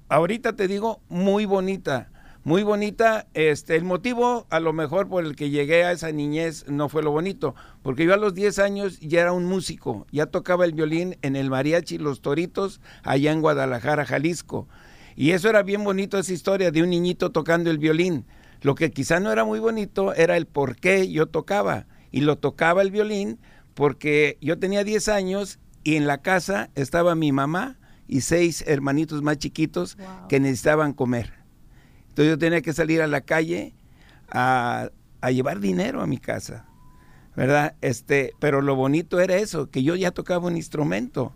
ahorita te digo, muy bonita. Muy bonita. Este, el motivo, a lo mejor, por el que llegué a esa niñez no fue lo bonito. Porque yo a los 10 años ya era un músico. Ya tocaba el violín en el mariachi Los Toritos, allá en Guadalajara, Jalisco. Y eso era bien bonito, esa historia de un niñito tocando el violín. Lo que quizá no era muy bonito era el por qué yo tocaba. Y lo tocaba el violín porque yo tenía 10 años y en la casa estaba mi mamá y seis hermanitos más chiquitos que necesitaban comer. Entonces yo tenía que salir a la calle a, a llevar dinero a mi casa, ¿verdad? Este, pero lo bonito era eso, que yo ya tocaba un instrumento.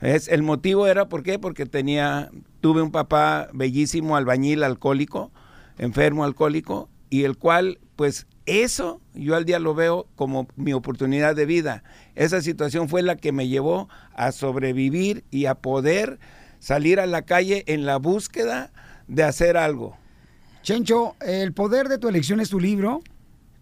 Es, el motivo era, ¿por qué? Porque tenía, tuve un papá bellísimo, albañil, alcohólico, enfermo alcohólico, y el cual, pues eso yo al día lo veo como mi oportunidad de vida. Esa situación fue la que me llevó a sobrevivir y a poder salir a la calle en la búsqueda de hacer algo. Chencho, El poder de tu elección es tu libro.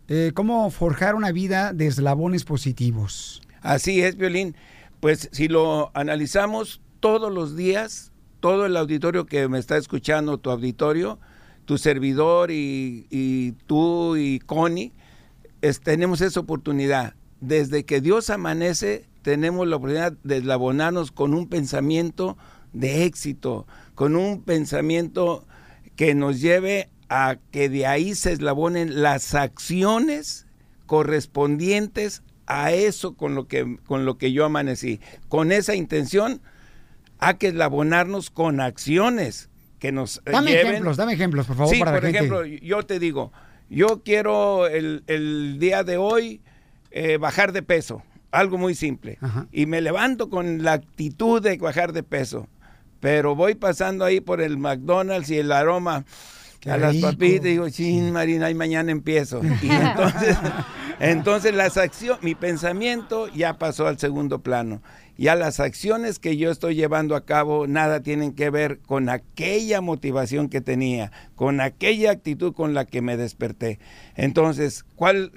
Eh, ¿Cómo forjar una vida de eslabones positivos? Así es, Violín. Pues si lo analizamos todos los días, todo el auditorio que me está escuchando, tu auditorio, tu servidor y, tú y Connie, tenemos esa oportunidad. Desde que Dios amanece, tenemos la oportunidad de eslabonarnos con un pensamiento de éxito, con un pensamiento que nos lleve a que de ahí se eslabonen las acciones correspondientes a eso con lo que, con lo que yo amanecí. Con esa intención, hay que eslabonarnos con acciones que nos eh, Dame lleven- ejemplos, dame ejemplos, por favor, Sí, para por gente. ejemplo, yo te digo, yo quiero el, el día de hoy eh, bajar de peso, algo muy simple. Y me levanto con la actitud de bajar de peso, pero voy pasando ahí por el McDonald's y el aroma Qué a las papitas y digo, chin, Marina, y mañana empiezo. Y entonces, entonces las acciones, mi pensamiento ya pasó al segundo plano. Ya las acciones que yo estoy llevando a cabo nada tienen que ver con aquella motivación que tenía, con aquella actitud con la que me desperté. Entonces, ¿cuál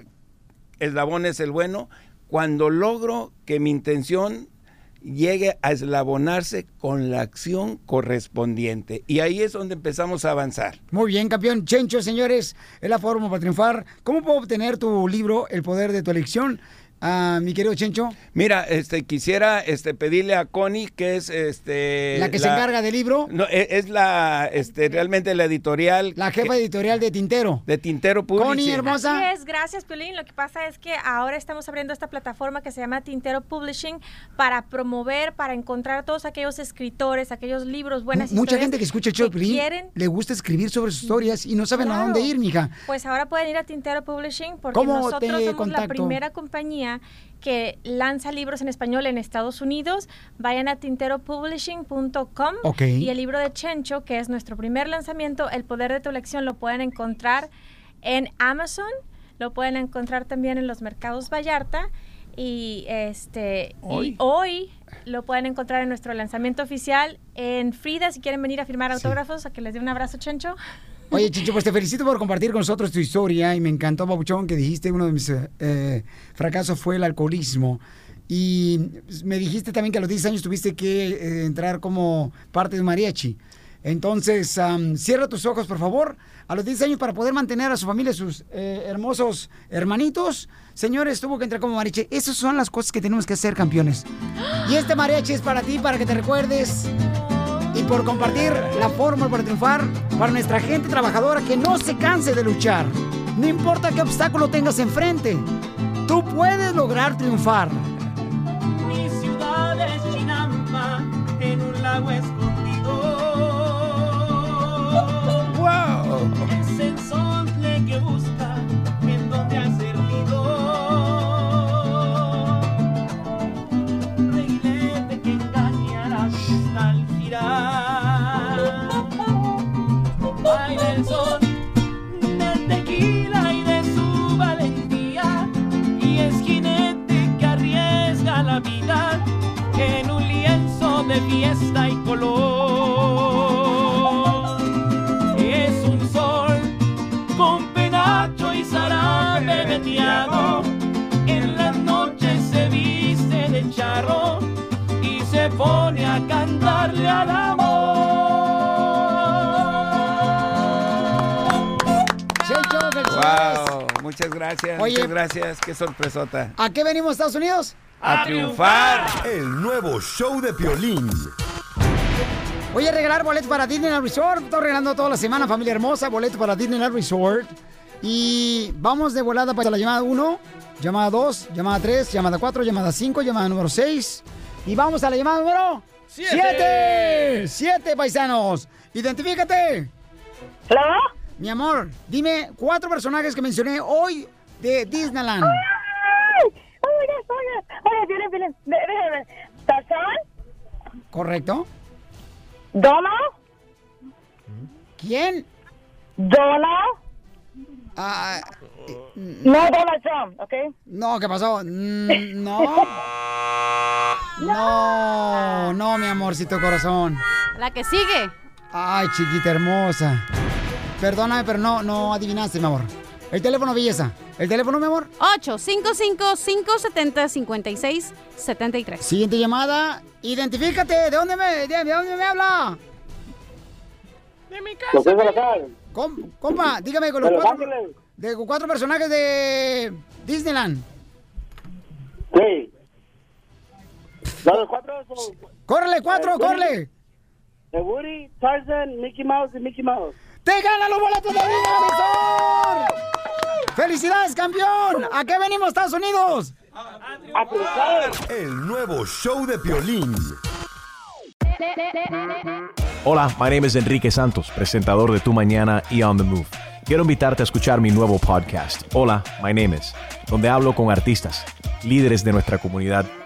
eslabón es el bueno? Cuando logro que mi intención llegue a eslabonarse con la acción correspondiente. Y ahí es donde empezamos a avanzar. Muy bien, campeón. Chencho, señores, es la forma para triunfar. ¿Cómo puedo obtener tu libro, El Poder de tu Elección? Ah, mi querido Chencho. Mira, este quisiera este pedirle a Connie que es este La que se encarga del libro. No, e- es, la este realmente la editorial La jefa editorial de Tintero. de Tintero Publishing. Así es, gracias, Piolín. Lo que pasa es que ahora estamos abriendo esta plataforma que se llama Tintero Publishing para promover, para encontrar a todos aquellos escritores, aquellos libros, buenas Mucha historias gente que escucha el show quieren le gusta escribir sobre sus historias y no saben a dónde ir, mija. Pues ahora pueden ir a Tintero Publishing porque ¿Cómo nosotros te somos la primera compañía que lanza libros en español en Estados Unidos. Vayan a tinteropublishing.com y el libro de Chencho, que es nuestro primer lanzamiento, El Poder de tu Elección, lo pueden encontrar en Amazon, lo pueden encontrar también en los mercados Vallarta Y este Hoy. y hoy lo pueden encontrar en nuestro lanzamiento oficial en Frida si quieren venir a firmar autógrafos, a que les dé un abrazo, Chencho. Oye, Chicho, pues te felicito por compartir con nosotros tu historia y me encantó, Babuchón, que dijiste uno de mis eh, eh, fracasos fue el alcoholismo. Y me dijiste también que a los 10 años tuviste que eh, entrar como parte de un mariachi. Entonces, am, cierra tus ojos, por favor. A los 10 años, para poder mantener a su familia, sus eh, hermosos hermanitos, señores, tuvo que entrar como mariachi. Esas son las cosas que tenemos que hacer, campeones. Y este mariachi es para ti, para que te recuerdes y por compartir la fórmula para triunfar para nuestra gente trabajadora que no se canse de luchar. No importa qué obstáculo tengas enfrente, tú puedes lograr triunfar. Mi ciudad es Chinampa, en un lago escondido. Fiesta y color. Es un sol con penacho y zarape veteado. En las noches se viste de charro y se pone a cantarle al amor. Wow, muchas gracias, Oye. muchas gracias, qué sorpresota. ¿A qué venimos, Estados Unidos? A triunfar. El nuevo show de Piolín. Voy a regalar boletos para Disneyland Resort. Estoy regalando toda la semana, familia hermosa, boletos para Disneyland Resort. Y vamos de volada para la llamada 1, llamada 2, llamada 3, llamada 4, llamada 5, llamada número 6. Y vamos a la llamada número Siete. 7. 7 paisanos. Identifícate. ¿Hola? Mi amor, dime cuatro personajes que mencioné hoy de Disneyland. ¡Ay! ¡Oye, ve- ve. ¿Tarzán? ¿Correcto? ¿Donald? ¿Quién? ¿Donald? Ah, No, Donald Trump, ¿ok? No, ¿qué pasó? Mm, No. No, no, mi amorcito corazón. La que sigue. Ay, chiquita hermosa. Perdóname, pero no, no adivinaste, mi amor. El teléfono, belleza. ¿El teléfono, mi amor? 855-570-5673. Siguiente llamada. Identifícate. ¿De dónde me, de, de dónde me habla? De mi José Salazar. Com- compa, dígame con los Los cuatro, Ángeles. de cuatro personajes de Disneyland. Sí. Los cuatro son ¡Córrele, cuatro, Eh, córrele! de Woody, Tarzan, Mickey Mouse y Mickey Mouse. ¡Te ganan los boletos de Disneyland! ¡Felicidades, campeón! ¿A qué venimos, Estados Unidos? A cruzar. El nuevo show de Piolín. Hola, my name is Enrique Santos, presentador de Tu Mañana y On the Move. Quiero invitarte a escuchar mi nuevo podcast, Hola, my name is, donde hablo con artistas, líderes de nuestra comunidad